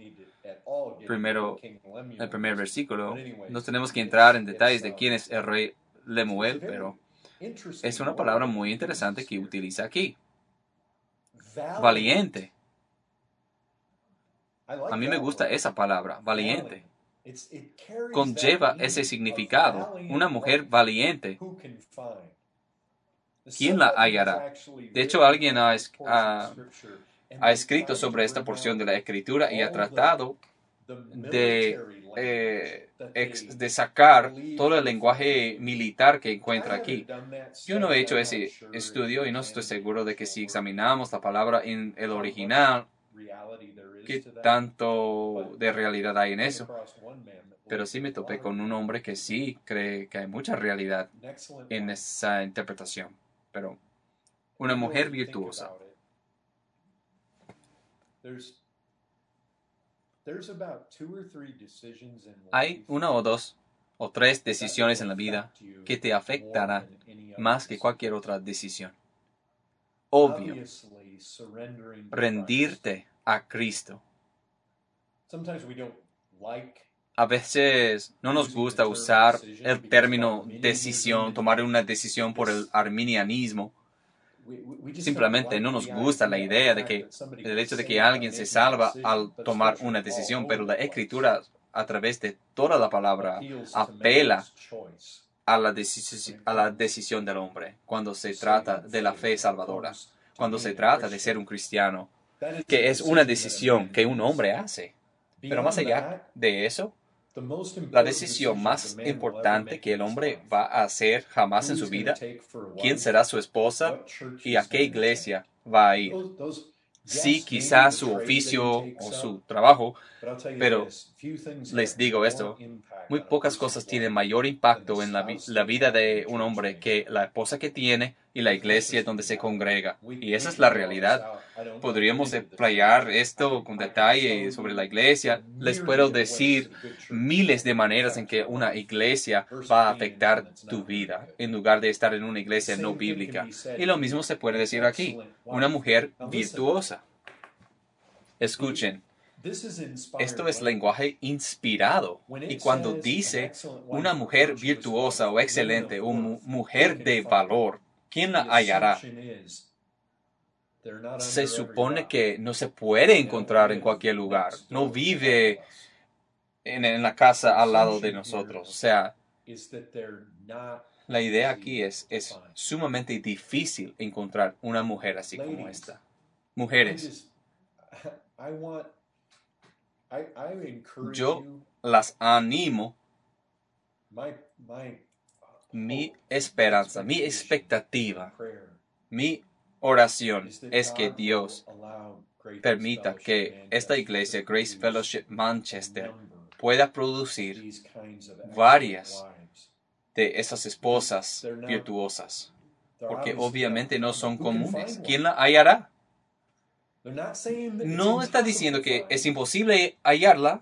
primero, el primer versículo. No tenemos que entrar en detalles de quién es el rey Lemuel, pero es una palabra muy interesante que utiliza aquí. Valiente. A mí me gusta esa palabra, valiente. Conlleva ese significado. Una mujer valiente. ¿Quién la hallará? De hecho, alguien ha, ha escrito sobre esta porción de la escritura y ha tratado de, eh, de sacar todo el lenguaje militar que encuentra aquí. Yo no he hecho ese estudio y no estoy seguro de que si examinamos la palabra en el original, qué tanto de realidad hay en eso. Pero sí me topé con un hombre que sí cree que hay mucha realidad en esa interpretación. Pero una mujer virtuosa. Hay una o dos o tres decisiones en la vida que te afectarán más que cualquier otra decisión. Obvio, rendirte a Cristo. A veces no nos gusta usar el término decisión, tomar una decisión por el arminianismo Simplemente no nos gusta la idea de que el hecho de que alguien se salva al tomar una decisión, pero la escritura a través de toda la palabra apela a la, a la decisión del hombre cuando se trata de la fe salvadora, cuando se trata de ser un cristiano, que es una decisión que un hombre hace. Pero más allá de eso, la decisión más importante que el hombre va a hacer jamás en su vida, quién será su esposa y a qué iglesia va a ir. Sí, quizás su oficio o su trabajo, pero les digo esto, muy pocas cosas tienen mayor impacto en la, la, vida de un hombre que la esposa que tiene y la iglesia donde se congrega. Y esa es la realidad. Podríamos explayar esto con detalle sobre la iglesia. Les puedo decir miles de maneras en que una iglesia va a afectar tu vida en lugar de estar en una iglesia no bíblica. Y lo mismo se puede decir aquí. Una mujer virtuosa. Escuchen, esto es lenguaje inspirado. Y cuando dice una mujer virtuosa o excelente o mujer de valor, ¿quién la hallará? Se supone que no se puede encontrar en cualquier lugar. No vive en, la casa al lado de nosotros. O sea, la idea aquí es, es sumamente difícil encontrar una mujer así como esta. Mujeres, yo las animo. Mi esperanza, mi expectativa, mi oración es que Dios permita que esta iglesia, Grace Fellowship Manchester, pueda producir varias de esas esposas virtuosas, porque obviamente no son comunes. ¿Quién la hallará? No está diciendo que es imposible hallarla.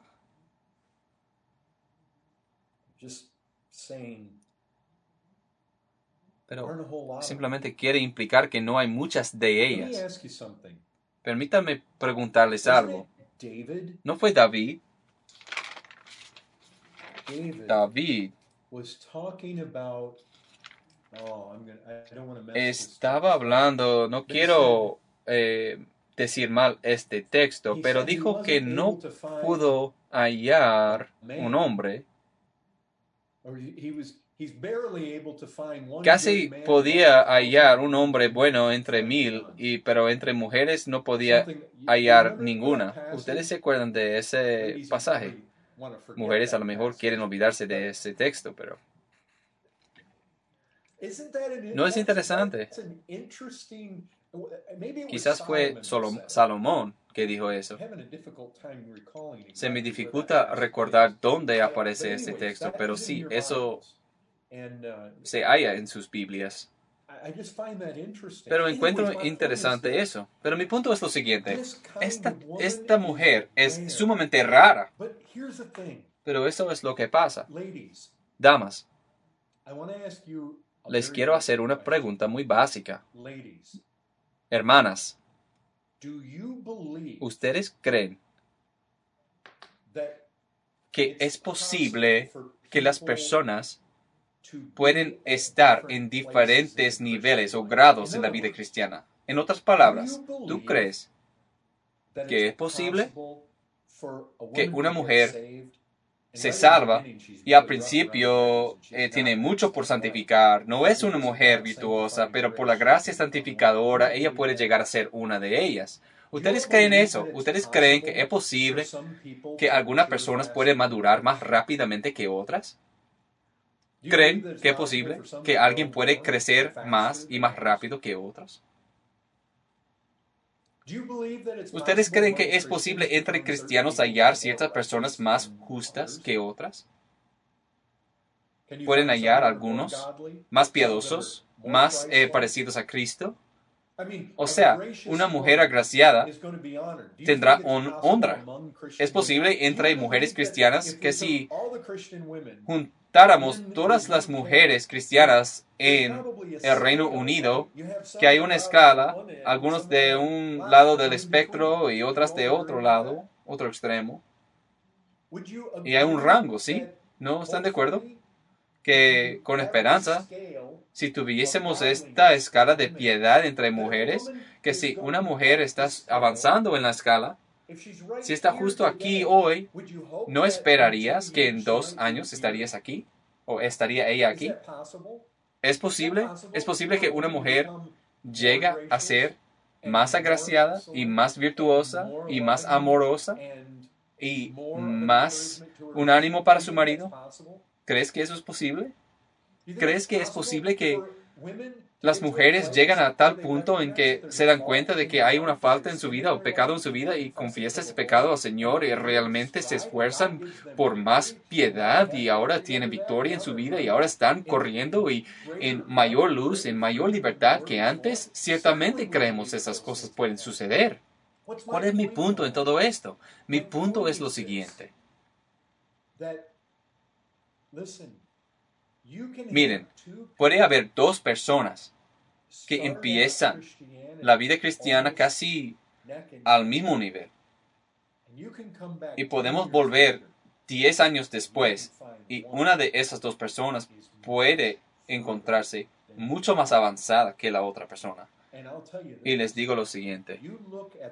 Pero simplemente quiere implicar que no hay muchas de ellas. Permítame preguntarles algo. ¿No fue David? David estaba hablando, no quiero eh, decir mal este texto, pero dijo que no pudo hallar un hombre. Casi podía hallar un hombre bueno entre mil, y, pero entre mujeres no podía hallar ninguna. ¿Ustedes se acuerdan de ese pasaje? Mujeres a lo mejor quieren olvidarse de ese texto, pero... ¿No es interesante? Quizás fue Salomón que dijo eso. Se me dificulta recordar dónde aparece ese texto, pero sí, eso se halla en sus Biblias. Pero encuentro interesante eso. Pero mi punto es lo siguiente. Esta, esta mujer es sumamente rara. Pero eso es lo que pasa. Damas, les quiero hacer una pregunta muy básica. Hermanas, ¿ustedes creen que es posible que las personas pueden estar en diferentes niveles o grados en la vida cristiana. En otras palabras, ¿tú crees que es posible que una mujer se salva y al principio eh, tiene mucho por santificar. No es una mujer virtuosa, pero por la gracia santificadora ella puede llegar a ser una de ellas. ¿Ustedes creen eso? ¿Ustedes creen que es posible que algunas personas pueden madurar más rápidamente que otras? ¿Creen que es posible que alguien puede crecer más y más rápido que otros? ¿Ustedes creen que es posible entre cristianos hallar ciertas personas más justas que otras? ¿Pueden hallar algunos más piadosos, más eh, parecidos a Cristo? O sea, una mujer agraciada tendrá honra. Es posible entre mujeres cristianas que si todas las mujeres cristianas en el Reino Unido, que hay una escala, algunos de un lado del espectro y otras de otro lado, otro extremo, y hay un rango, ¿sí? ¿No están de acuerdo? Que con esperanza si tuviésemos esta escala de piedad entre mujeres, que si una mujer está avanzando en la escala, si está justo aquí hoy, ¿no esperarías que en dos años estarías aquí? ¿O estaría ella aquí? ¿Es posible? ¿Es posible que una mujer llegue a ser más agraciada y más virtuosa y más amorosa y más un ánimo para su marido? ¿Crees que eso es posible? ¿Crees que es posible que las mujeres llegan a tal punto en que se dan cuenta de que hay una falta en su vida o pecado en su vida y confiesan ese pecado al Señor y realmente se esfuerzan por más piedad y ahora tienen victoria en su vida y ahora están corriendo y en mayor luz, en mayor libertad que antes? Ciertamente creemos esas cosas pueden suceder. ¿Cuál es mi punto en todo esto? Mi punto es lo siguiente. Miren, puede haber dos personas que empiezan la vida cristiana casi al mismo nivel. Y podemos volver diez años después y una de esas dos personas puede encontrarse mucho más avanzada que la otra persona. Y les digo lo siguiente,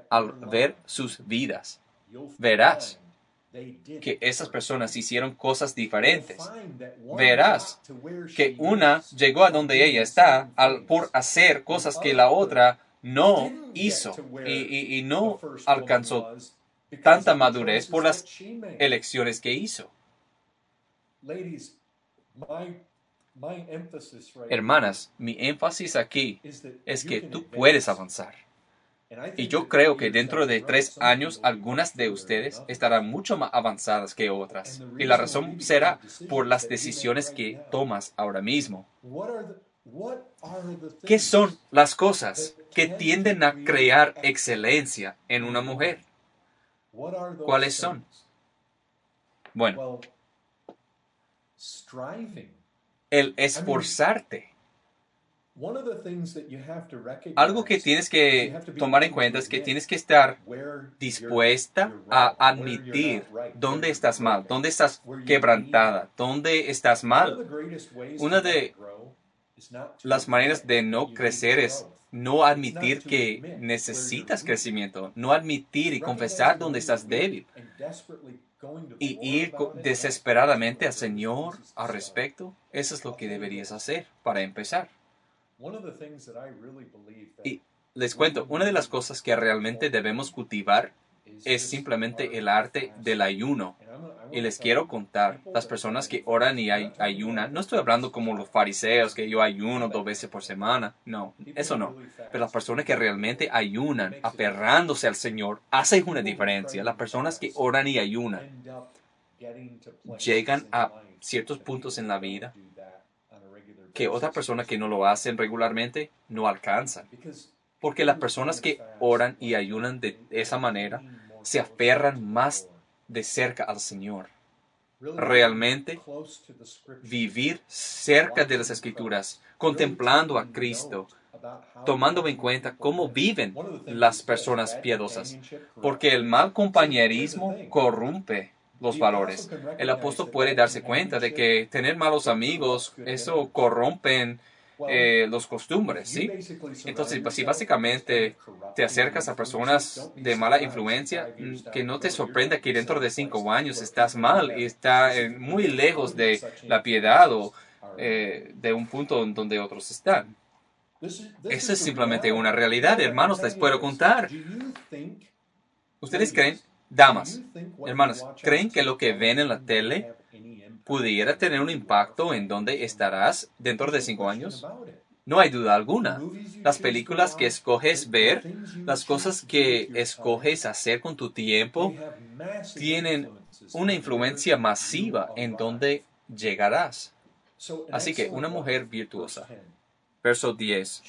al ver sus vidas, verás que esas personas hicieron cosas diferentes. Verás que una llegó a donde ella está al, por hacer cosas que la otra no hizo y, y no alcanzó tanta madurez por las elecciones que hizo. Hermanas, mi énfasis aquí es que tú puedes avanzar. Y yo creo que dentro de tres años algunas de ustedes estarán mucho más avanzadas que otras. Y la razón será por las decisiones que tomas ahora mismo. ¿Qué son las cosas que tienden a crear excelencia en una mujer? ¿Cuáles son? Bueno, el esforzarte algo que tienes que tomar en cuenta es que tienes que estar dispuesta a admitir dónde estás mal, dónde estás quebrantada, dónde estás mal. Una de las maneras de no crecer es no admitir que necesitas crecimiento, no admitir y confesar dónde estás débil y ir desesperadamente al Señor al respecto. Eso es lo que deberías hacer para empezar. Y les cuento, una de las cosas que realmente debemos cultivar es simplemente el arte del ayuno. Y les quiero contar, las personas que oran y ayunan, no estoy hablando como los fariseos, que yo ayuno dos veces por semana, no, eso no. Pero las personas que realmente ayunan, aferrándose al Señor, hacen una diferencia. Las personas que oran y ayunan llegan a ciertos puntos en la vida que otra persona que no lo hacen regularmente no alcanzan. Porque las personas que oran y ayunan de esa manera se aferran más de cerca al Señor. Realmente vivir cerca de las escrituras, contemplando a Cristo, tomando en cuenta cómo viven las personas piadosas, porque el mal compañerismo corrompe los valores. El apóstol puede darse cuenta de que tener malos amigos, eso corrompen eh, los costumbres, ¿sí? Entonces, si básicamente te acercas a personas de mala influencia, mm, que no te sorprenda que dentro de cinco años estás mal y está eh, muy lejos de la piedad o eh, de un punto donde otros están. Esa es simplemente una realidad, hermanos, les puedo contar. ¿Ustedes creen, damas, hermanas, creen que lo que ven en la tele pudiera tener un impacto en dónde estarás dentro de cinco años? No hay duda alguna. Las películas que escoges ver, las cosas que escoges hacer con tu tiempo, tienen una influencia masiva en dónde llegarás. Así que una mujer virtuosa. Verso 10.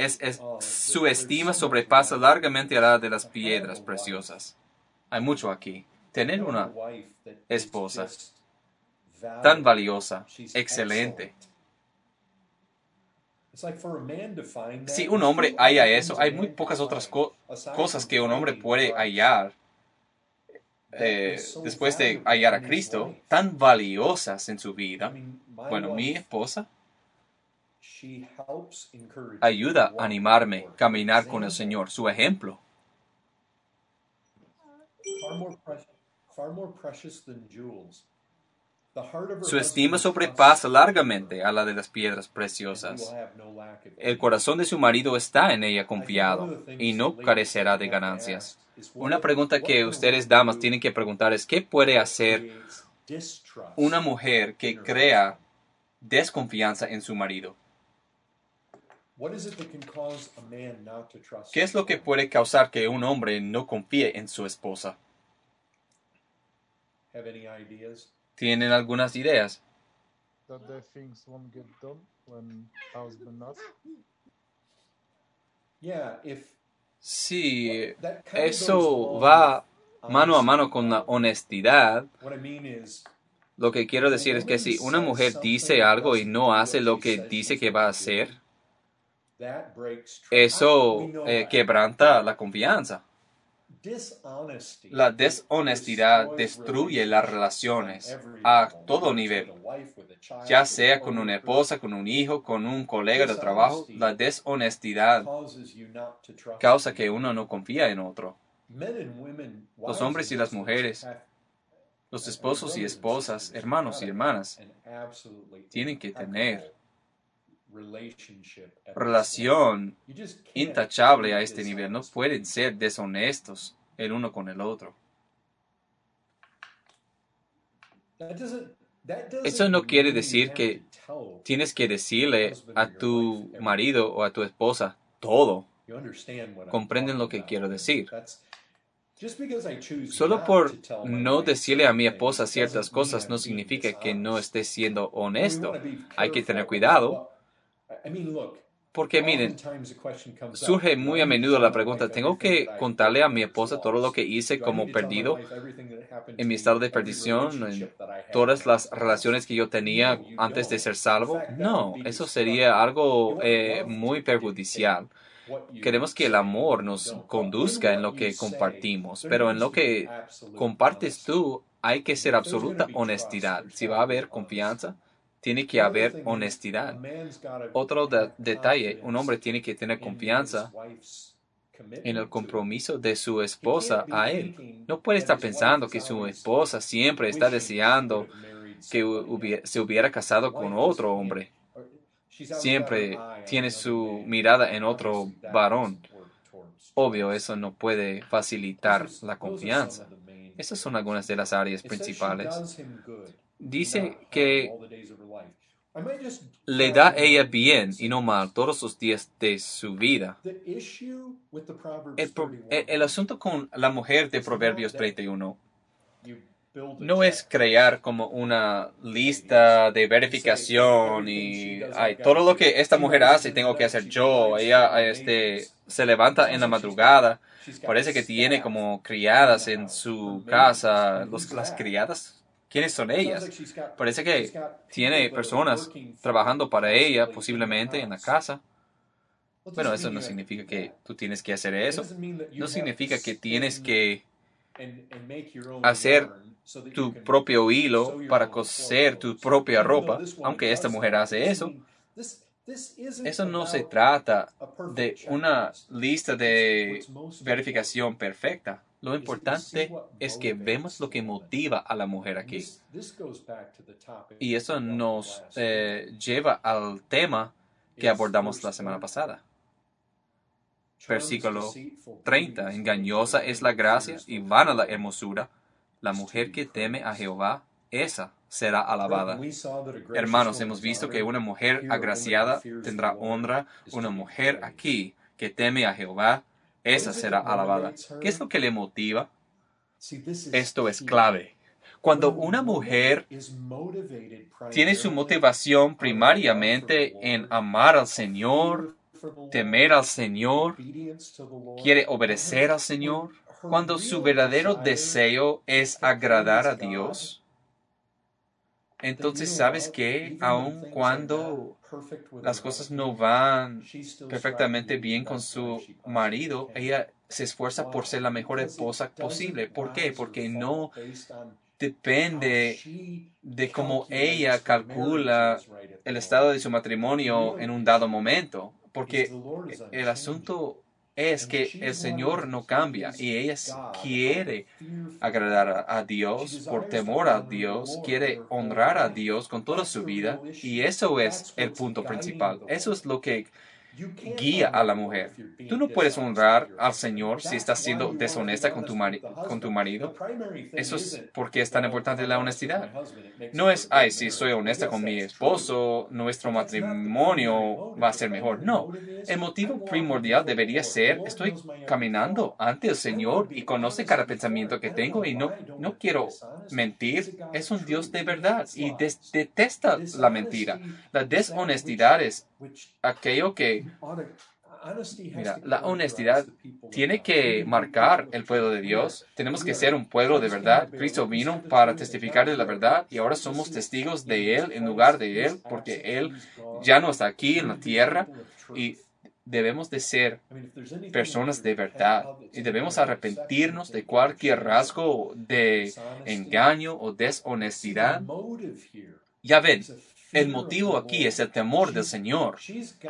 Es, su estima sobrepasa largamente a la de las piedras preciosas. Hay mucho aquí. Tener una esposa tan valiosa, excelente. Si un hombre haya eso, hay muy pocas otras cosas que un hombre puede hallar eh, después de hallar a Cristo, tan valiosas en su vida. Bueno, mi esposa ayuda a animarme a caminar con el Señor, su ejemplo. Su estima sobrepasa largamente a la de las piedras preciosas. El corazón de su marido está en ella confiado y no carecerá de ganancias. Una pregunta que ustedes damas tienen que preguntar es ¿qué puede hacer una mujer que crea desconfianza en su marido? ¿Qué es lo que puede causar que un hombre no confíe en su esposa? ¿Tienen algunas ideas? Sí, eso va mano a mano con la honestidad. Lo que quiero decir es que si una mujer dice algo y no hace lo que dice que va a hacer, eso eh, quebranta la confianza. La deshonestidad destruye las relaciones a todo nivel, ya sea con una esposa, con un hijo, con un colega de trabajo. La deshonestidad causa que uno no confía en otro. Los hombres y las mujeres, los esposos y esposas, hermanos y hermanas, tienen que tener relación intachable a este nivel. No pueden ser deshonestos el uno con el otro. Eso no quiere decir que tienes que decirle a tu marido o a tu esposa todo. ¿Comprenden lo que quiero decir? Solo por no decirle a mi esposa ciertas cosas no significa que no esté siendo honesto. Hay que tener cuidado porque miren, surge muy a menudo la pregunta, ¿tengo que contarle a mi esposa todo lo que hice como perdido en mi estado de perdición, en todas las relaciones que yo tenía antes de ser salvo? No, eso sería algo eh, muy perjudicial. Queremos que el amor nos conduzca en lo que compartimos, pero en lo que compartes tú hay que ser absoluta honestidad. Si va a haber confianza, tiene que haber honestidad. Otro detalle, un hombre tiene que tener confianza en el compromiso de su esposa a él. No puede estar pensando que su esposa siempre está deseando que se hubiera casado con otro hombre. Siempre tiene su mirada en otro varón. Obvio, eso no puede facilitar la confianza. Esas son algunas de las áreas principales. Dice que le da ella bien y no mal todos los días de su vida. El, asunto con la mujer de Proverbios 31 no es crear como una lista de verificación y todo lo que esta mujer hace tengo que hacer yo. Ella este, se levanta en la madrugada. Parece que tiene como criadas en su casa. las criadas ¿Quiénes son ellas? Parece que tiene personas trabajando para ella, posiblemente en la casa. Bueno, eso no significa que tú tienes que hacer eso. No significa que tienes que hacer tu propio hilo para coser tu propia ropa, aunque esta mujer hace eso. Eso no se trata de una lista de verificación perfecta. Lo importante es que vemos lo que motiva a la mujer aquí. Y eso nos eh, lleva al tema que abordamos la semana pasada. Versículo 30. Engañosa es la gracia y vana la hermosura. La mujer que teme a Jehová, esa será alabada. Hermanos, hemos visto que una mujer agraciada tendrá honra. Una mujer aquí que teme a Jehová, esa será alabada. ¿Qué es lo que le motiva? Esto es clave. Cuando una mujer tiene su motivación primariamente en amar al Señor, temer al Señor, quiere obedecer al Señor, cuando su verdadero deseo es agradar a Dios, entonces sabes que aun cuando las cosas no van perfectamente bien con su marido, ella se esfuerza por ser la mejor esposa posible. ¿Por qué? Porque no depende de cómo ella calcula el estado de su matrimonio en un dado momento. Porque el asunto es que el Señor no cambia y ella quiere agradar a Dios por temor a Dios, quiere honrar a Dios con toda su vida y eso es el punto principal. Eso es lo que guía a la mujer. Tú no puedes honrar al Señor si estás siendo deshonesta con tu, con tu marido. Eso es porque es tan importante la honestidad. No es, ay, si soy honesta con mi esposo, nuestro matrimonio va a ser mejor. No, el motivo primordial debería ser, estoy caminando ante el Señor y conoce cada pensamiento que tengo y no, no quiero mentir. Es un Dios de verdad y detesta la mentira. La deshonestidad es aquello que Mira, la honestidad tiene que marcar el pueblo de Dios. Tenemos que ser un pueblo de verdad. Cristo vino para testificar de la verdad y ahora somos testigos de Él en lugar de Él porque Él ya no está aquí en la tierra y debemos de ser personas de verdad y debemos arrepentirnos de cualquier rasgo de engaño o deshonestidad. Ya ven, el motivo aquí es el temor del Señor.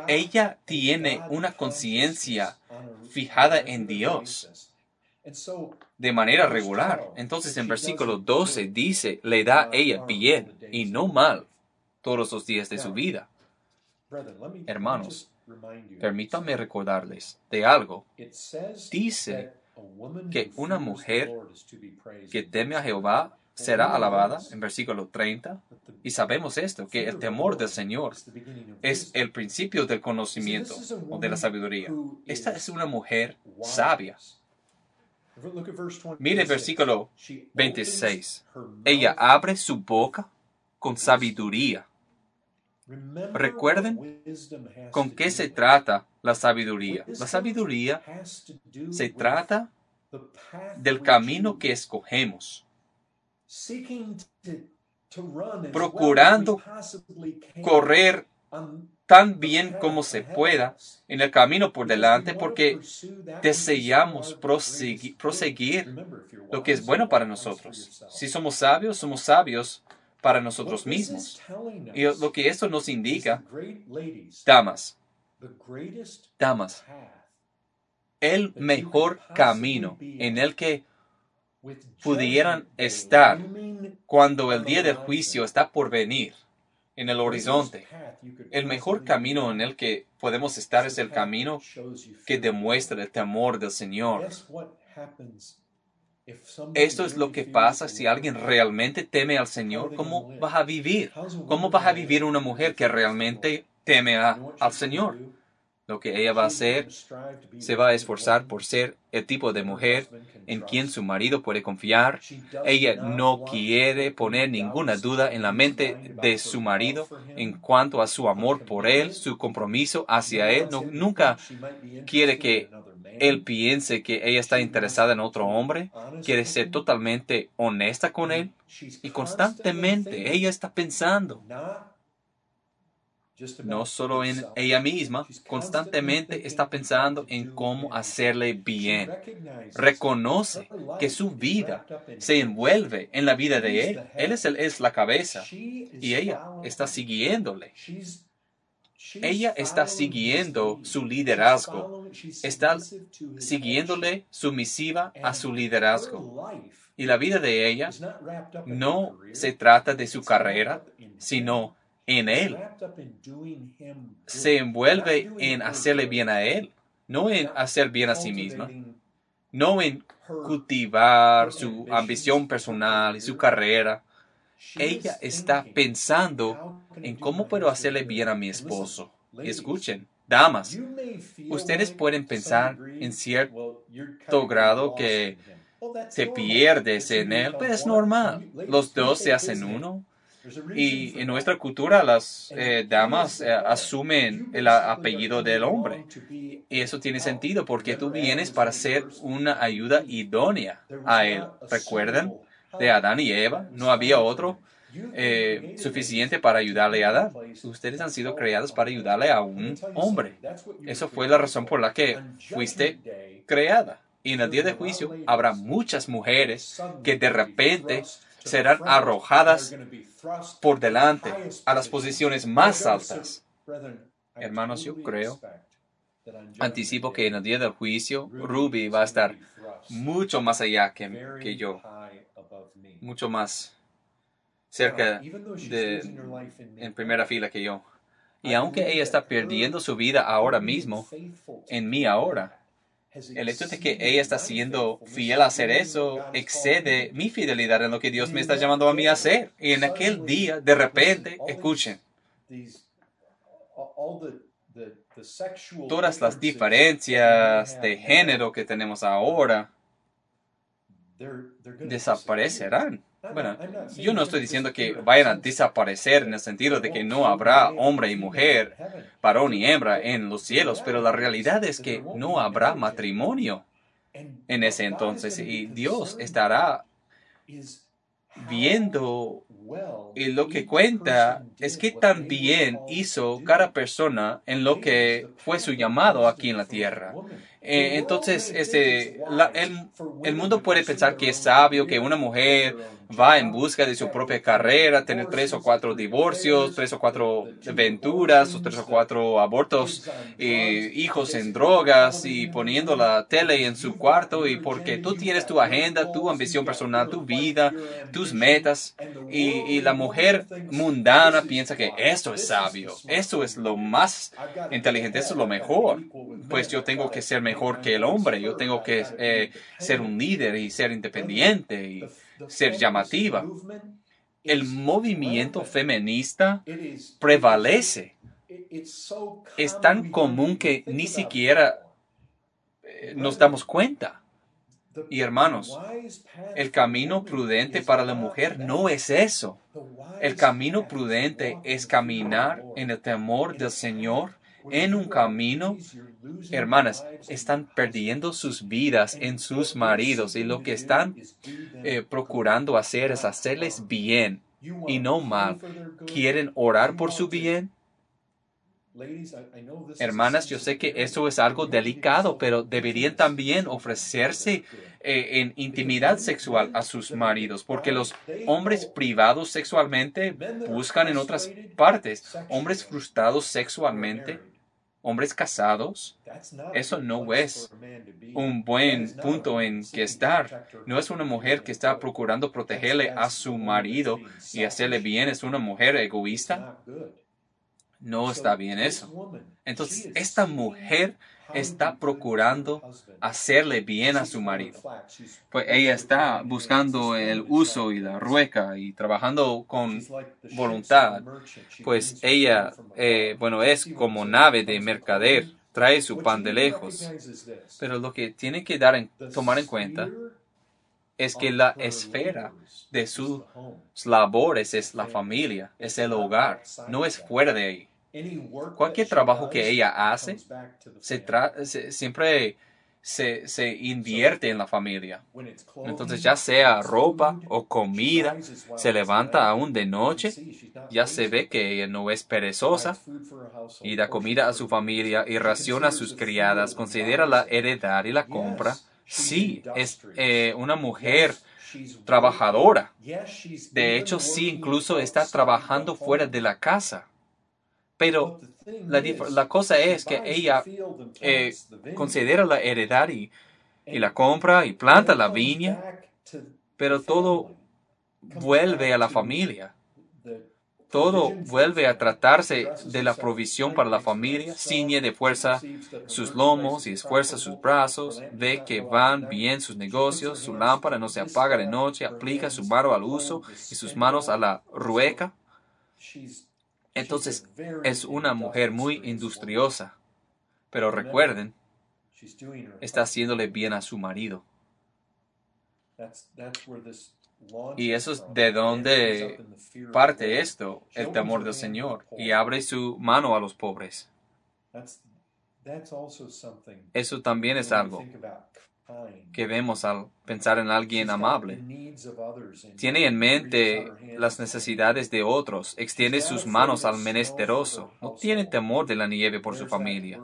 Ella tiene una conciencia fijada en Dios de manera regular. Entonces en versículo 12 dice, le da ella bien y no mal todos los días de su vida. Hermanos, permítanme recordarles de algo. Dice que una mujer que teme a Jehová será alabada en versículo 30. Y sabemos esto, que el temor del Señor es el principio del conocimiento o de la sabiduría. Esta es una mujer sabia. Mire el versículo 26. Ella abre su boca con sabiduría. Recuerden con qué se trata la sabiduría. La sabiduría se trata del camino que escogemos procurando correr tan bien como se pueda en el camino por delante porque deseamos proseguir, lo que es bueno para nosotros. Si somos sabios, somos sabios para nosotros mismos. Y lo que esto nos indica, damas, damas, el mejor camino en el que pudieran estar cuando el día del juicio está por venir en el horizonte. El mejor camino en el que podemos estar es el camino que demuestra el temor del Señor. Esto es lo que pasa si alguien realmente teme al Señor. ¿Cómo vas a vivir? ¿Cómo vas a vivir una mujer que realmente teme al Señor? Lo que ella va a hacer, se va a esforzar por ser el tipo de mujer en quien su marido puede confiar. Ella no quiere poner ninguna duda en la mente de su marido en cuanto a su amor por él, su compromiso hacia él. nunca quiere que él piense que ella está interesada en otro hombre. Quiere ser totalmente honesta con él. Y constantemente ella está pensando no solo en ella misma, constantemente está pensando en cómo hacerle bien. Reconoce que su vida se envuelve en la vida de él. Él es, el, es la cabeza y ella está siguiéndole. Ella está siguiendo su liderazgo, está siguiéndole sumisiva a su liderazgo. Y la vida de ella no se trata de su carrera, sino en Él. Se envuelve en hacerle bien a Él, no en hacer bien a sí misma, no en cultivar su ambición personal y su carrera. Ella está pensando en cómo puedo hacerle bien a mi esposo. Escuchen, damas, ustedes pueden pensar en cierto grado que te pierdes en él, pues es normal. Los dos se hacen uno. Y en nuestra cultura las eh, damas eh, asumen el apellido del hombre. Y eso tiene sentido porque tú vienes para ser una ayuda idónea a él. ¿Recuerdan? De Adán y Eva. No había otro eh, suficiente para ayudarle a Adán. Ustedes han sido creados para ayudarle a un hombre. Eso fue la razón por la que fuiste creada. Y en el día de juicio habrá muchas mujeres que de repente serán arrojadas por delante a las posiciones más altas. Hermanos, yo creo, anticipo que en el día del juicio, Ruby va a estar mucho más allá que, yo, mucho más cerca de, en primera fila que yo. Y aunque ella está perdiendo su vida ahora mismo, en mí ahora, el hecho de que ella está siendo fiel a hacer eso excede mi fidelidad en lo que Dios me está llamando a mí a hacer. Y en aquel día, de repente, escuchen, todas las diferencias de género que tenemos ahora desaparecerán. Bueno, yo no estoy diciendo que vayan a desaparecer en el sentido de que no habrá hombre y mujer, varón y hembra en los cielos, pero la realidad es que no habrá matrimonio en ese entonces y Dios estará viendo y lo que cuenta es que también hizo cada persona en lo que fue su llamado aquí en la tierra. Eh, entonces, este, el, el, mundo puede pensar que es sabio que una mujer va en busca de su propia carrera, tener tres o cuatro divorcios, tres o cuatro aventuras, o tres o cuatro abortos, eh, hijos en drogas y poniendo la tele en su cuarto y porque tú tienes tu agenda, tu ambición personal, tu vida, tus metas y, y la mujer mundana piensa que esto es sabio, esto es lo más inteligente, esto es lo mejor, pues yo tengo que ser mejor que el hombre, yo tengo que eh, ser un líder y ser independiente y ser llamativa. El movimiento feminista prevalece. Es tan común que ni siquiera eh, nos damos cuenta. Y hermanos, el camino prudente para la mujer no es eso. El camino prudente es caminar en el temor del Señor en un camino, hermanas, están perdiendo sus vidas en sus maridos y lo que están eh, procurando hacer es hacerles bien y no mal. ¿Quieren orar por su bien? Hermanas, yo sé que eso es algo delicado, pero deberían también ofrecerse eh, en intimidad sexual a sus maridos, porque los hombres privados sexualmente buscan en otras partes, hombres frustrados sexualmente hombres casados, eso no es un buen punto en que estar. No es una mujer que está procurando protegerle a su marido y hacerle bien, es una mujer egoísta. No está bien eso. Entonces, esta mujer está procurando hacerle bien a su marido. Pues ella está buscando el uso y la rueca y trabajando con voluntad. Pues ella, eh, bueno, es como nave de mercader, trae su pan de lejos. Pero lo que tiene que dar en, tomar en cuenta es que la esfera de sus labores es la familia, es el hogar, no es fuera de ahí. Cualquier trabajo que ella hace se siempre se, se, invierte en la familia. Entonces ya sea ropa o comida, se levanta aún de noche, ya se ve que ella no es perezosa y da comida a su familia y raciona a sus criadas, considera la heredad y la compra. Sí, es eh, una mujer trabajadora. De hecho, sí, incluso está trabajando fuera de la casa. Pero la, cosa es que ella eh, considera la heredad y, la compra y planta la viña, pero todo vuelve a la familia. Todo vuelve a tratarse de la provisión para la familia, ciñe de fuerza sus lomos y esfuerza sus brazos, ve que van bien sus negocios, su lámpara no se apaga de noche, aplica su mano al uso y sus manos a la rueca. Entonces es una mujer muy industriosa. Pero recuerden, está haciéndole bien a su marido. Y eso es de donde parte esto, el temor del Señor, y abre su mano a los pobres. Eso también es algo que vemos al pensar en alguien amable. Tiene en mente las necesidades de otros, extiende sus manos al menesteroso, no tiene temor de la nieve por su familia.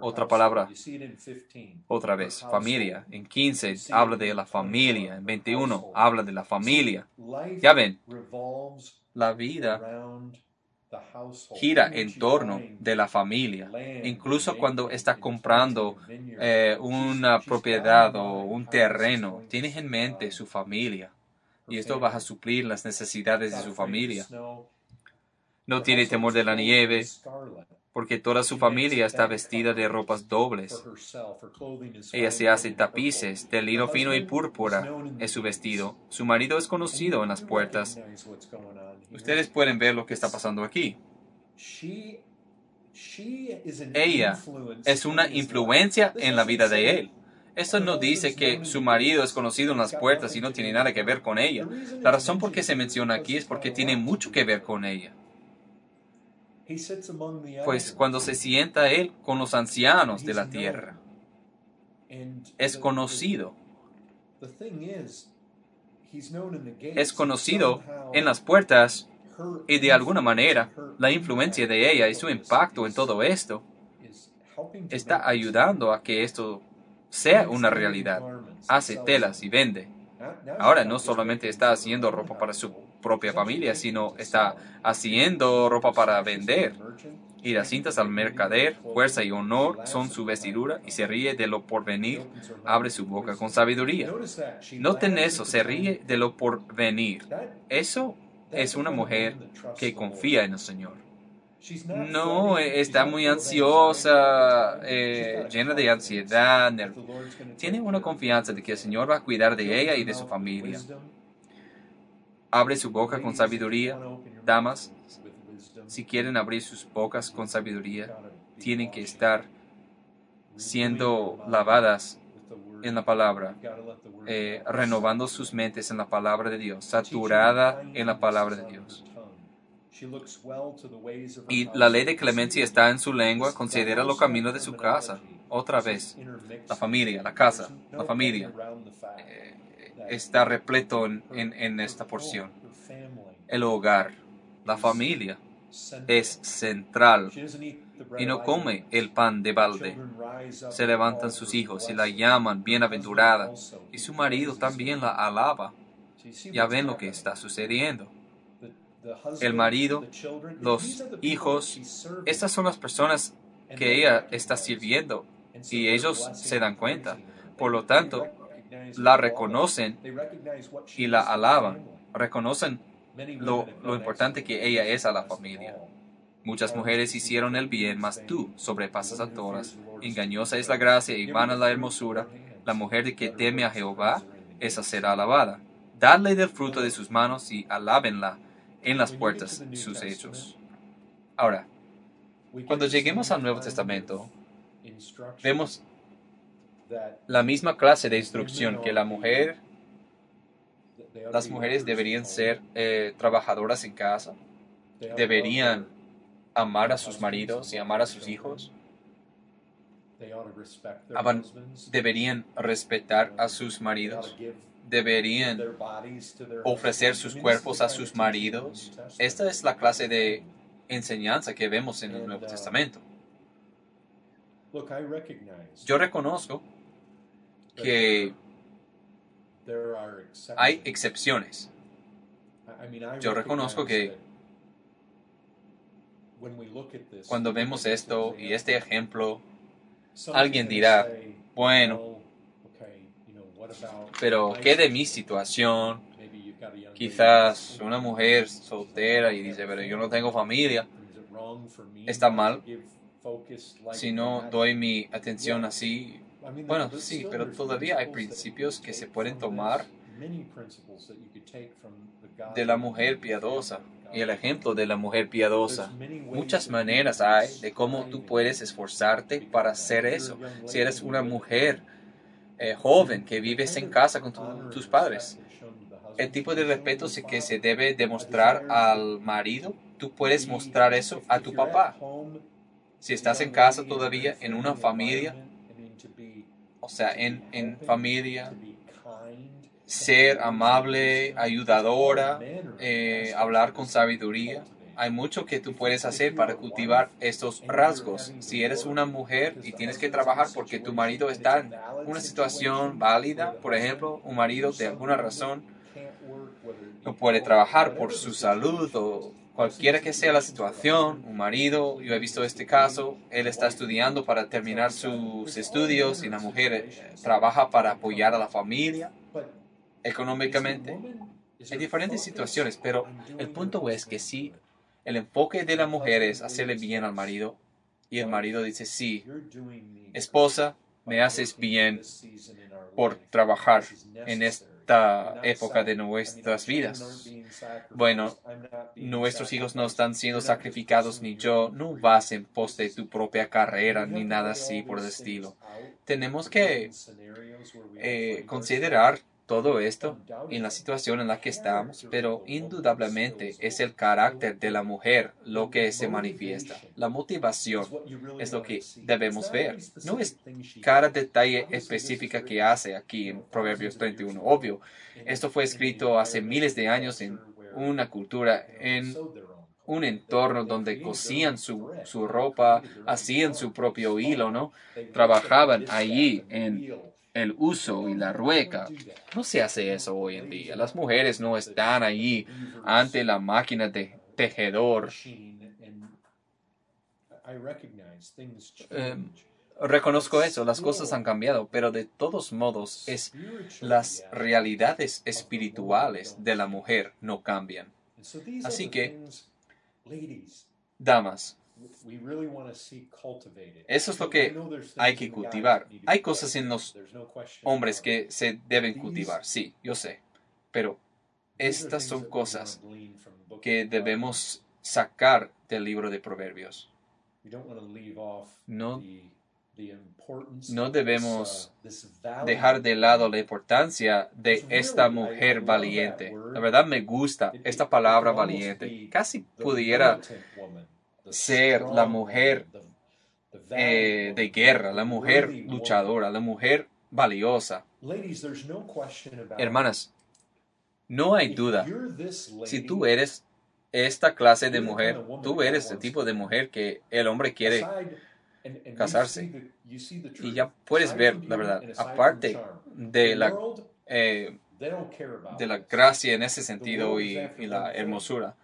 Otra palabra, otra vez, familia. En 15 habla de la familia, en 21 habla de la familia. Ya ven, la vida gira en torno de la familia. Incluso cuando está comprando eh, una propiedad o un terreno, tienes en mente su familia. Y esto va a suplir las necesidades de su familia. No tiene temor de la nieve, porque toda su familia está vestida de ropas dobles. Ella se hace tapices de lino fino y púrpura es su vestido. Su marido es conocido en las puertas. Ustedes pueden ver lo que está pasando aquí. Ella es una influencia en la vida de él. Esto no dice que su marido es conocido en las puertas y no tiene nada que ver con ella. La razón por qué se menciona aquí es porque tiene mucho que ver con ella. Pues cuando se sienta él con los ancianos de la tierra, es conocido. Es conocido en las puertas y de alguna manera la influencia de ella y su impacto en todo esto está ayudando a que esto sea una realidad. Hace telas y vende. Ahora no solamente está haciendo ropa para su propia familia, sino está haciendo ropa para vender. Y las cintas al mercader, fuerza y honor son su vestidura y se ríe de lo porvenir, abre su boca con sabiduría. Noten eso, se ríe de lo porvenir. Eso es una mujer que confía en el Señor. No, está muy ansiosa, eh, llena de ansiedad. Tiene una confianza de que el Señor va a cuidar de ella y de su familia. Abre su boca con sabiduría. Damas, si quieren abrir sus bocas con sabiduría, tienen que estar siendo lavadas en la palabra, eh, renovando sus mentes en la palabra de Dios, saturada en la palabra de Dios. Y la ley de clemencia está en su lengua, considera los caminos de su casa. Otra vez, la familia, la casa, la familia eh, está repleto en, en esta porción. El hogar, la familia, es central y no come el pan de balde. Se levantan sus hijos y la llaman bienaventurada y su marido también la alaba. Ya ven lo que está sucediendo el marido, los hijos, estas son las personas que ella está sirviendo y ellos se dan cuenta. Por lo tanto, la reconocen y la alaban, reconocen lo, importante que ella es a la familia. Muchas mujeres hicieron el bien, mas tú sobrepasas a todas. Engañosa es la gracia y vana la hermosura. La mujer que teme a Jehová, esa será alabada. Dadle del fruto de sus manos y alábenla en las puertas sus hechos. Ahora, cuando lleguemos al Nuevo Testamento, vemos la misma clase de instrucción que la mujer, las mujeres deberían ser eh, trabajadoras en casa, deberían amar a sus maridos y amar a sus hijos. deberían respetar a sus maridos, deberían ofrecer sus cuerpos a sus maridos. Esta es la clase de enseñanza que vemos en el Nuevo Testamento. Yo reconozco que hay excepciones. Yo reconozco que cuando vemos esto y este ejemplo, alguien dirá, bueno, pero ¿qué de mi situación? Quizás una mujer soltera y dice, pero yo no tengo familia. ¿Está mal si no doy mi atención así? Bueno, sí, pero todavía hay principios que se pueden tomar de la mujer piadosa y el ejemplo de la mujer piadosa. Muchas maneras hay de cómo tú puedes esforzarte para hacer eso. Si eres una mujer eh, joven que vives en casa con tus padres, el tipo de respeto que se debe demostrar al marido, tú puedes mostrar eso a tu papá. Si estás en casa todavía, en una familia, o sea, en, en familia, ser amable, ayudadora, eh, hablar con sabiduría. Hay mucho que tú puedes hacer para cultivar estos rasgos. Si eres una mujer y tienes que trabajar porque tu marido está en una situación válida, por ejemplo, un marido de alguna razón no puede trabajar por su salud o cualquiera que sea la situación, un marido, yo he visto este caso, él está estudiando para terminar sus estudios y la mujer eh, trabaja para apoyar a la familia económicamente. Hay diferentes situaciones, pero el punto es que si el enfoque de la mujer es hacerle bien al marido y el marido dice, sí, esposa, me haces bien por trabajar en esta época de nuestras vidas. Bueno, nuestros hijos no están siendo sacrificados ni yo, no vas en pos de tu propia carrera ni nada así por el estilo. Tenemos que eh, considerar todo esto en la situación en la que estamos, pero indudablemente es el carácter de la mujer lo que se manifiesta. La motivación es lo que debemos ver. No es cada detalle específica que hace aquí en Proverbios 31. Obvio, esto fue escrito hace miles de años en una cultura, en un entorno donde cosían su, su ropa, hacían su propio hilo, ¿no? Trabajaban allí en el uso y la rueca. No se hace eso hoy en día. Las mujeres no están allí ante la máquina de tejedor. Em, reconozco eso, las cosas han cambiado, pero de todos modos es las realidades espirituales de la mujer no cambian. Así que, damas, eso es lo que hay que cultivar. Hay cosas en los hombres que se deben cultivar, sí, yo sé, pero estas son cosas que debemos sacar del libro de Proverbios. No, no debemos uh, dejar de lado la importancia de esta mujer valiente. La verdad me gusta esta palabra valiente. Casi pudiera ser la mujer eh, de guerra, la mujer luchadora, la mujer valiosa. Hermanas, no hay duda. Si tú eres esta clase de mujer, tú eres el tipo de mujer que el hombre quiere casarse. Y ya puedes ver, la verdad, aparte de la, eh, de la gracia en ese sentido y la hermosura,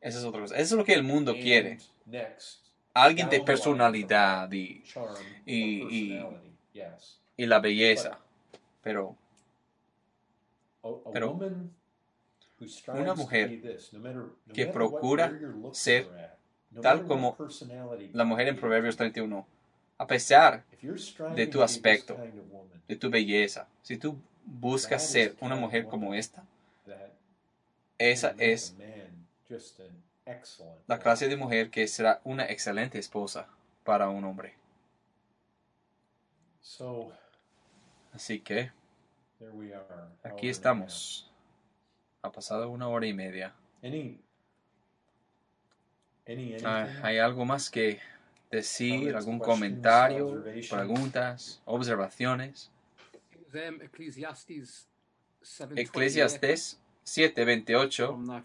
esa es otra cosa. Eso es lo que el mundo quiere. Alguien de personalidad y, y, y, la belleza. Pero, pero una mujer que procura ser tal como la mujer en Proverbios 31, a pesar de tu aspecto, de tu belleza, si tú buscas ser una mujer como esta, esa es la clase de mujer que será una excelente esposa para un hombre. Así que aquí estamos. Ha pasado una hora y media. Ah, ¿Hay algo más que decir? ¿Algún comentario? ¿Preguntas? ¿Observaciones? Them Ecclesiastes 7:28, Eclesiastes 7:28, from that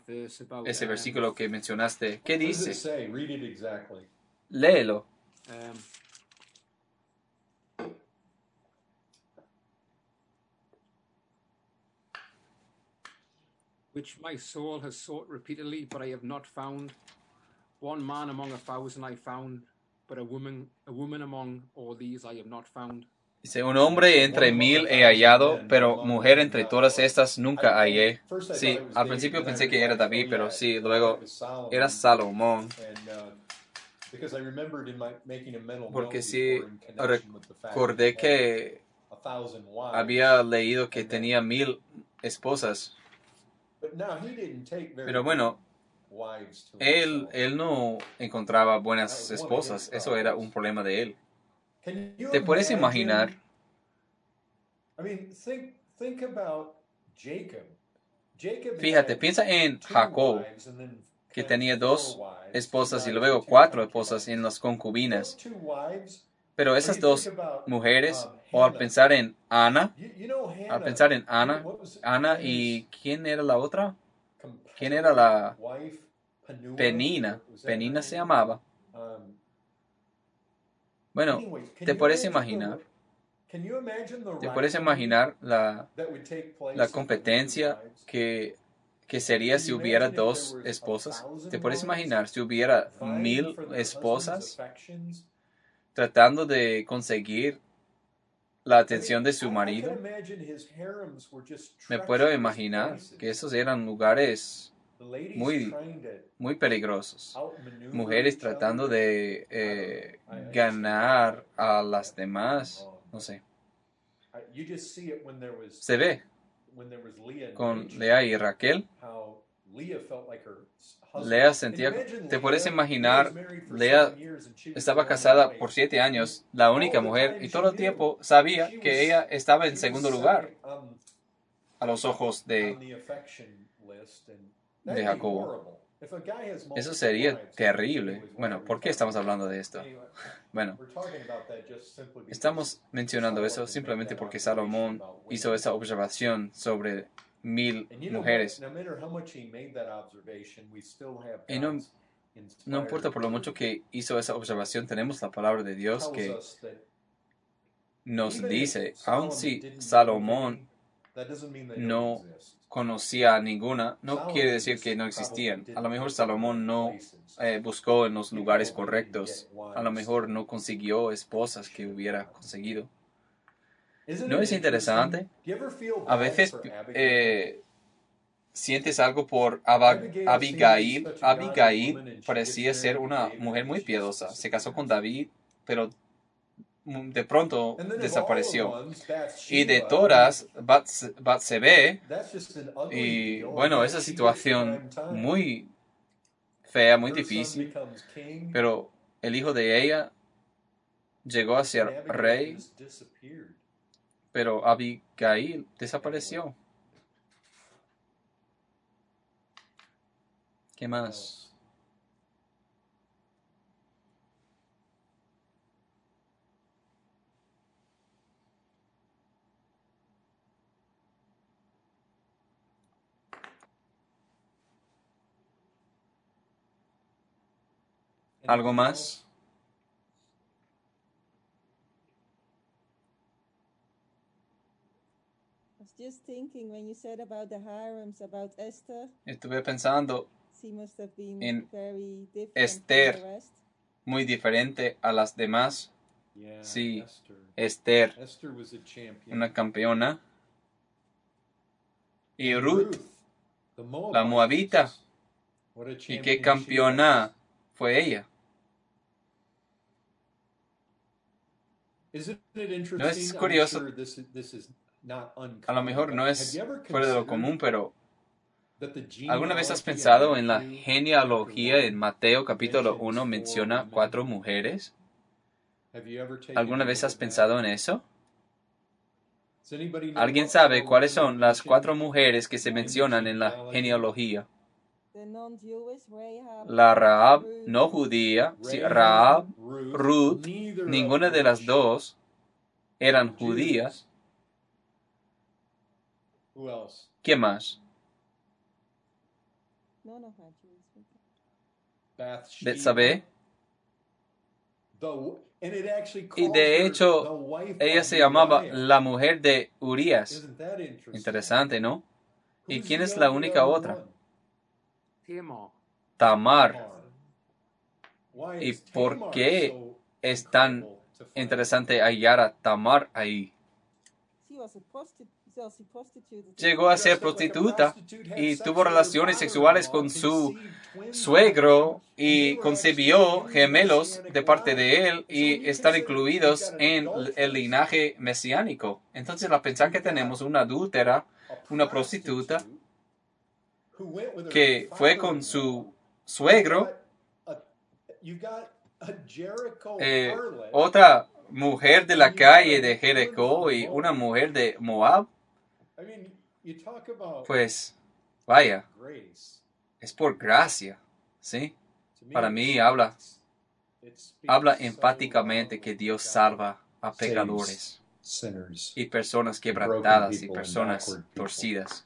ese versículo que mencionaste, ¿qué What does it dice? say? Read it exactly. Léelo. um, which my soul has sought repeatedly, but I have not found. One man among a thousand I found, but a woman, a woman among all these I have not found. Dice, un hombre entre mil he hallado, pero mujer entre todas estas nunca hallé. Sí, al principio pensé que era David, pero sí, luego era Salomón. Porque sí, recordé que había leído que tenía mil esposas. Pero bueno, él, él no encontraba buenas esposas. Eso era un problema de él. ¿Te puedes imaginar? Fíjate, piensa en Jacob, que tenía dos esposas y luego cuatro esposas en las concubinas. Pero esas dos mujeres, o al pensar en Ana, al pensar en Ana, Ana y ¿quién era la otra? ¿Quién era la Penina? Penina se llamaba. Bueno, ¿te puedes imaginar? ¿Te puedes imaginar la, la competencia que, que sería si hubiera dos esposas? ¿Te puedes imaginar si hubiera mil esposas tratando de conseguir la atención de su marido? Me puedo imaginar que esos eran lugares muy, muy peligrosos. Mujeres tratando de eh, ganar a las demás. No sé. Se ve con Lea y Raquel. Lea sentía, te puedes imaginar, Lea estaba casada por siete años, la única mujer, y todo el tiempo sabía que ella estaba en segundo lugar a los ojos de, de Jacobo. Eso sería terrible. Bueno, ¿por qué estamos hablando de esto? Bueno, estamos mencionando eso simplemente porque Salomón hizo esa observación sobre mil mujeres. Y no, no importa por lo mucho que hizo esa observación, tenemos la palabra de Dios que nos dice, aun si Salomón no conocía a ninguna, no quiere decir que no existían. A lo mejor Salomón no eh, buscó en los lugares correctos. A lo mejor no consiguió esposas que hubiera conseguido. ¿No es interesante? A veces eh, sientes algo por Abigail. Abigail parecía ser una mujer muy piadosa. Se casó con David, pero de pronto desapareció. Y de todas, Bats- Batsebe, y bueno, esa situación muy fea, muy difícil, pero el hijo de ella llegó a ser rey, pero Abigail desapareció. ¿Qué más? ¿Algo más? I was just thinking when you said about the harems, about Esther, Estuve pensando En Esther. muy diferente a las demás. Sí. Esther, una campeona. Y Ruth, la moabita. ¿Y qué campeona fue ella? ¿No es curioso? A lo mejor no es fuera de lo común, pero ¿alguna vez has pensado en la genealogía en Mateo capítulo 1 menciona cuatro mujeres? ¿Alguna vez has pensado en eso? ¿Alguien sabe cuáles son las cuatro mujeres que se mencionan en la genealogía? La Rahab Ruth, no judía, sí, Rahab, Rahab, Ruth, ninguna de las dos eran judías. ¿Quién más? Betsabé. Y de hecho, ella se llamaba la mujer de Urias. Interesante, ¿no? ¿Y quién es la única otra? Tamar. ¿Y por qué es tan interesante hallar a Tamar ahí? Llegó a ser prostituta y tuvo relaciones sexuales con su suegro y concibió gemelos de parte de él y están incluidos en el linaje mesiánico. Entonces, la pensar que tenemos una adúltera, una prostituta, que fue con su suegro, eh, otra mujer de la calle de Jericó y una mujer de Moab, pues vaya, es por gracia, ¿sí? Para mí habla, habla empáticamente que Dios salva a pecadores y personas quebrantadas y personas torcidas.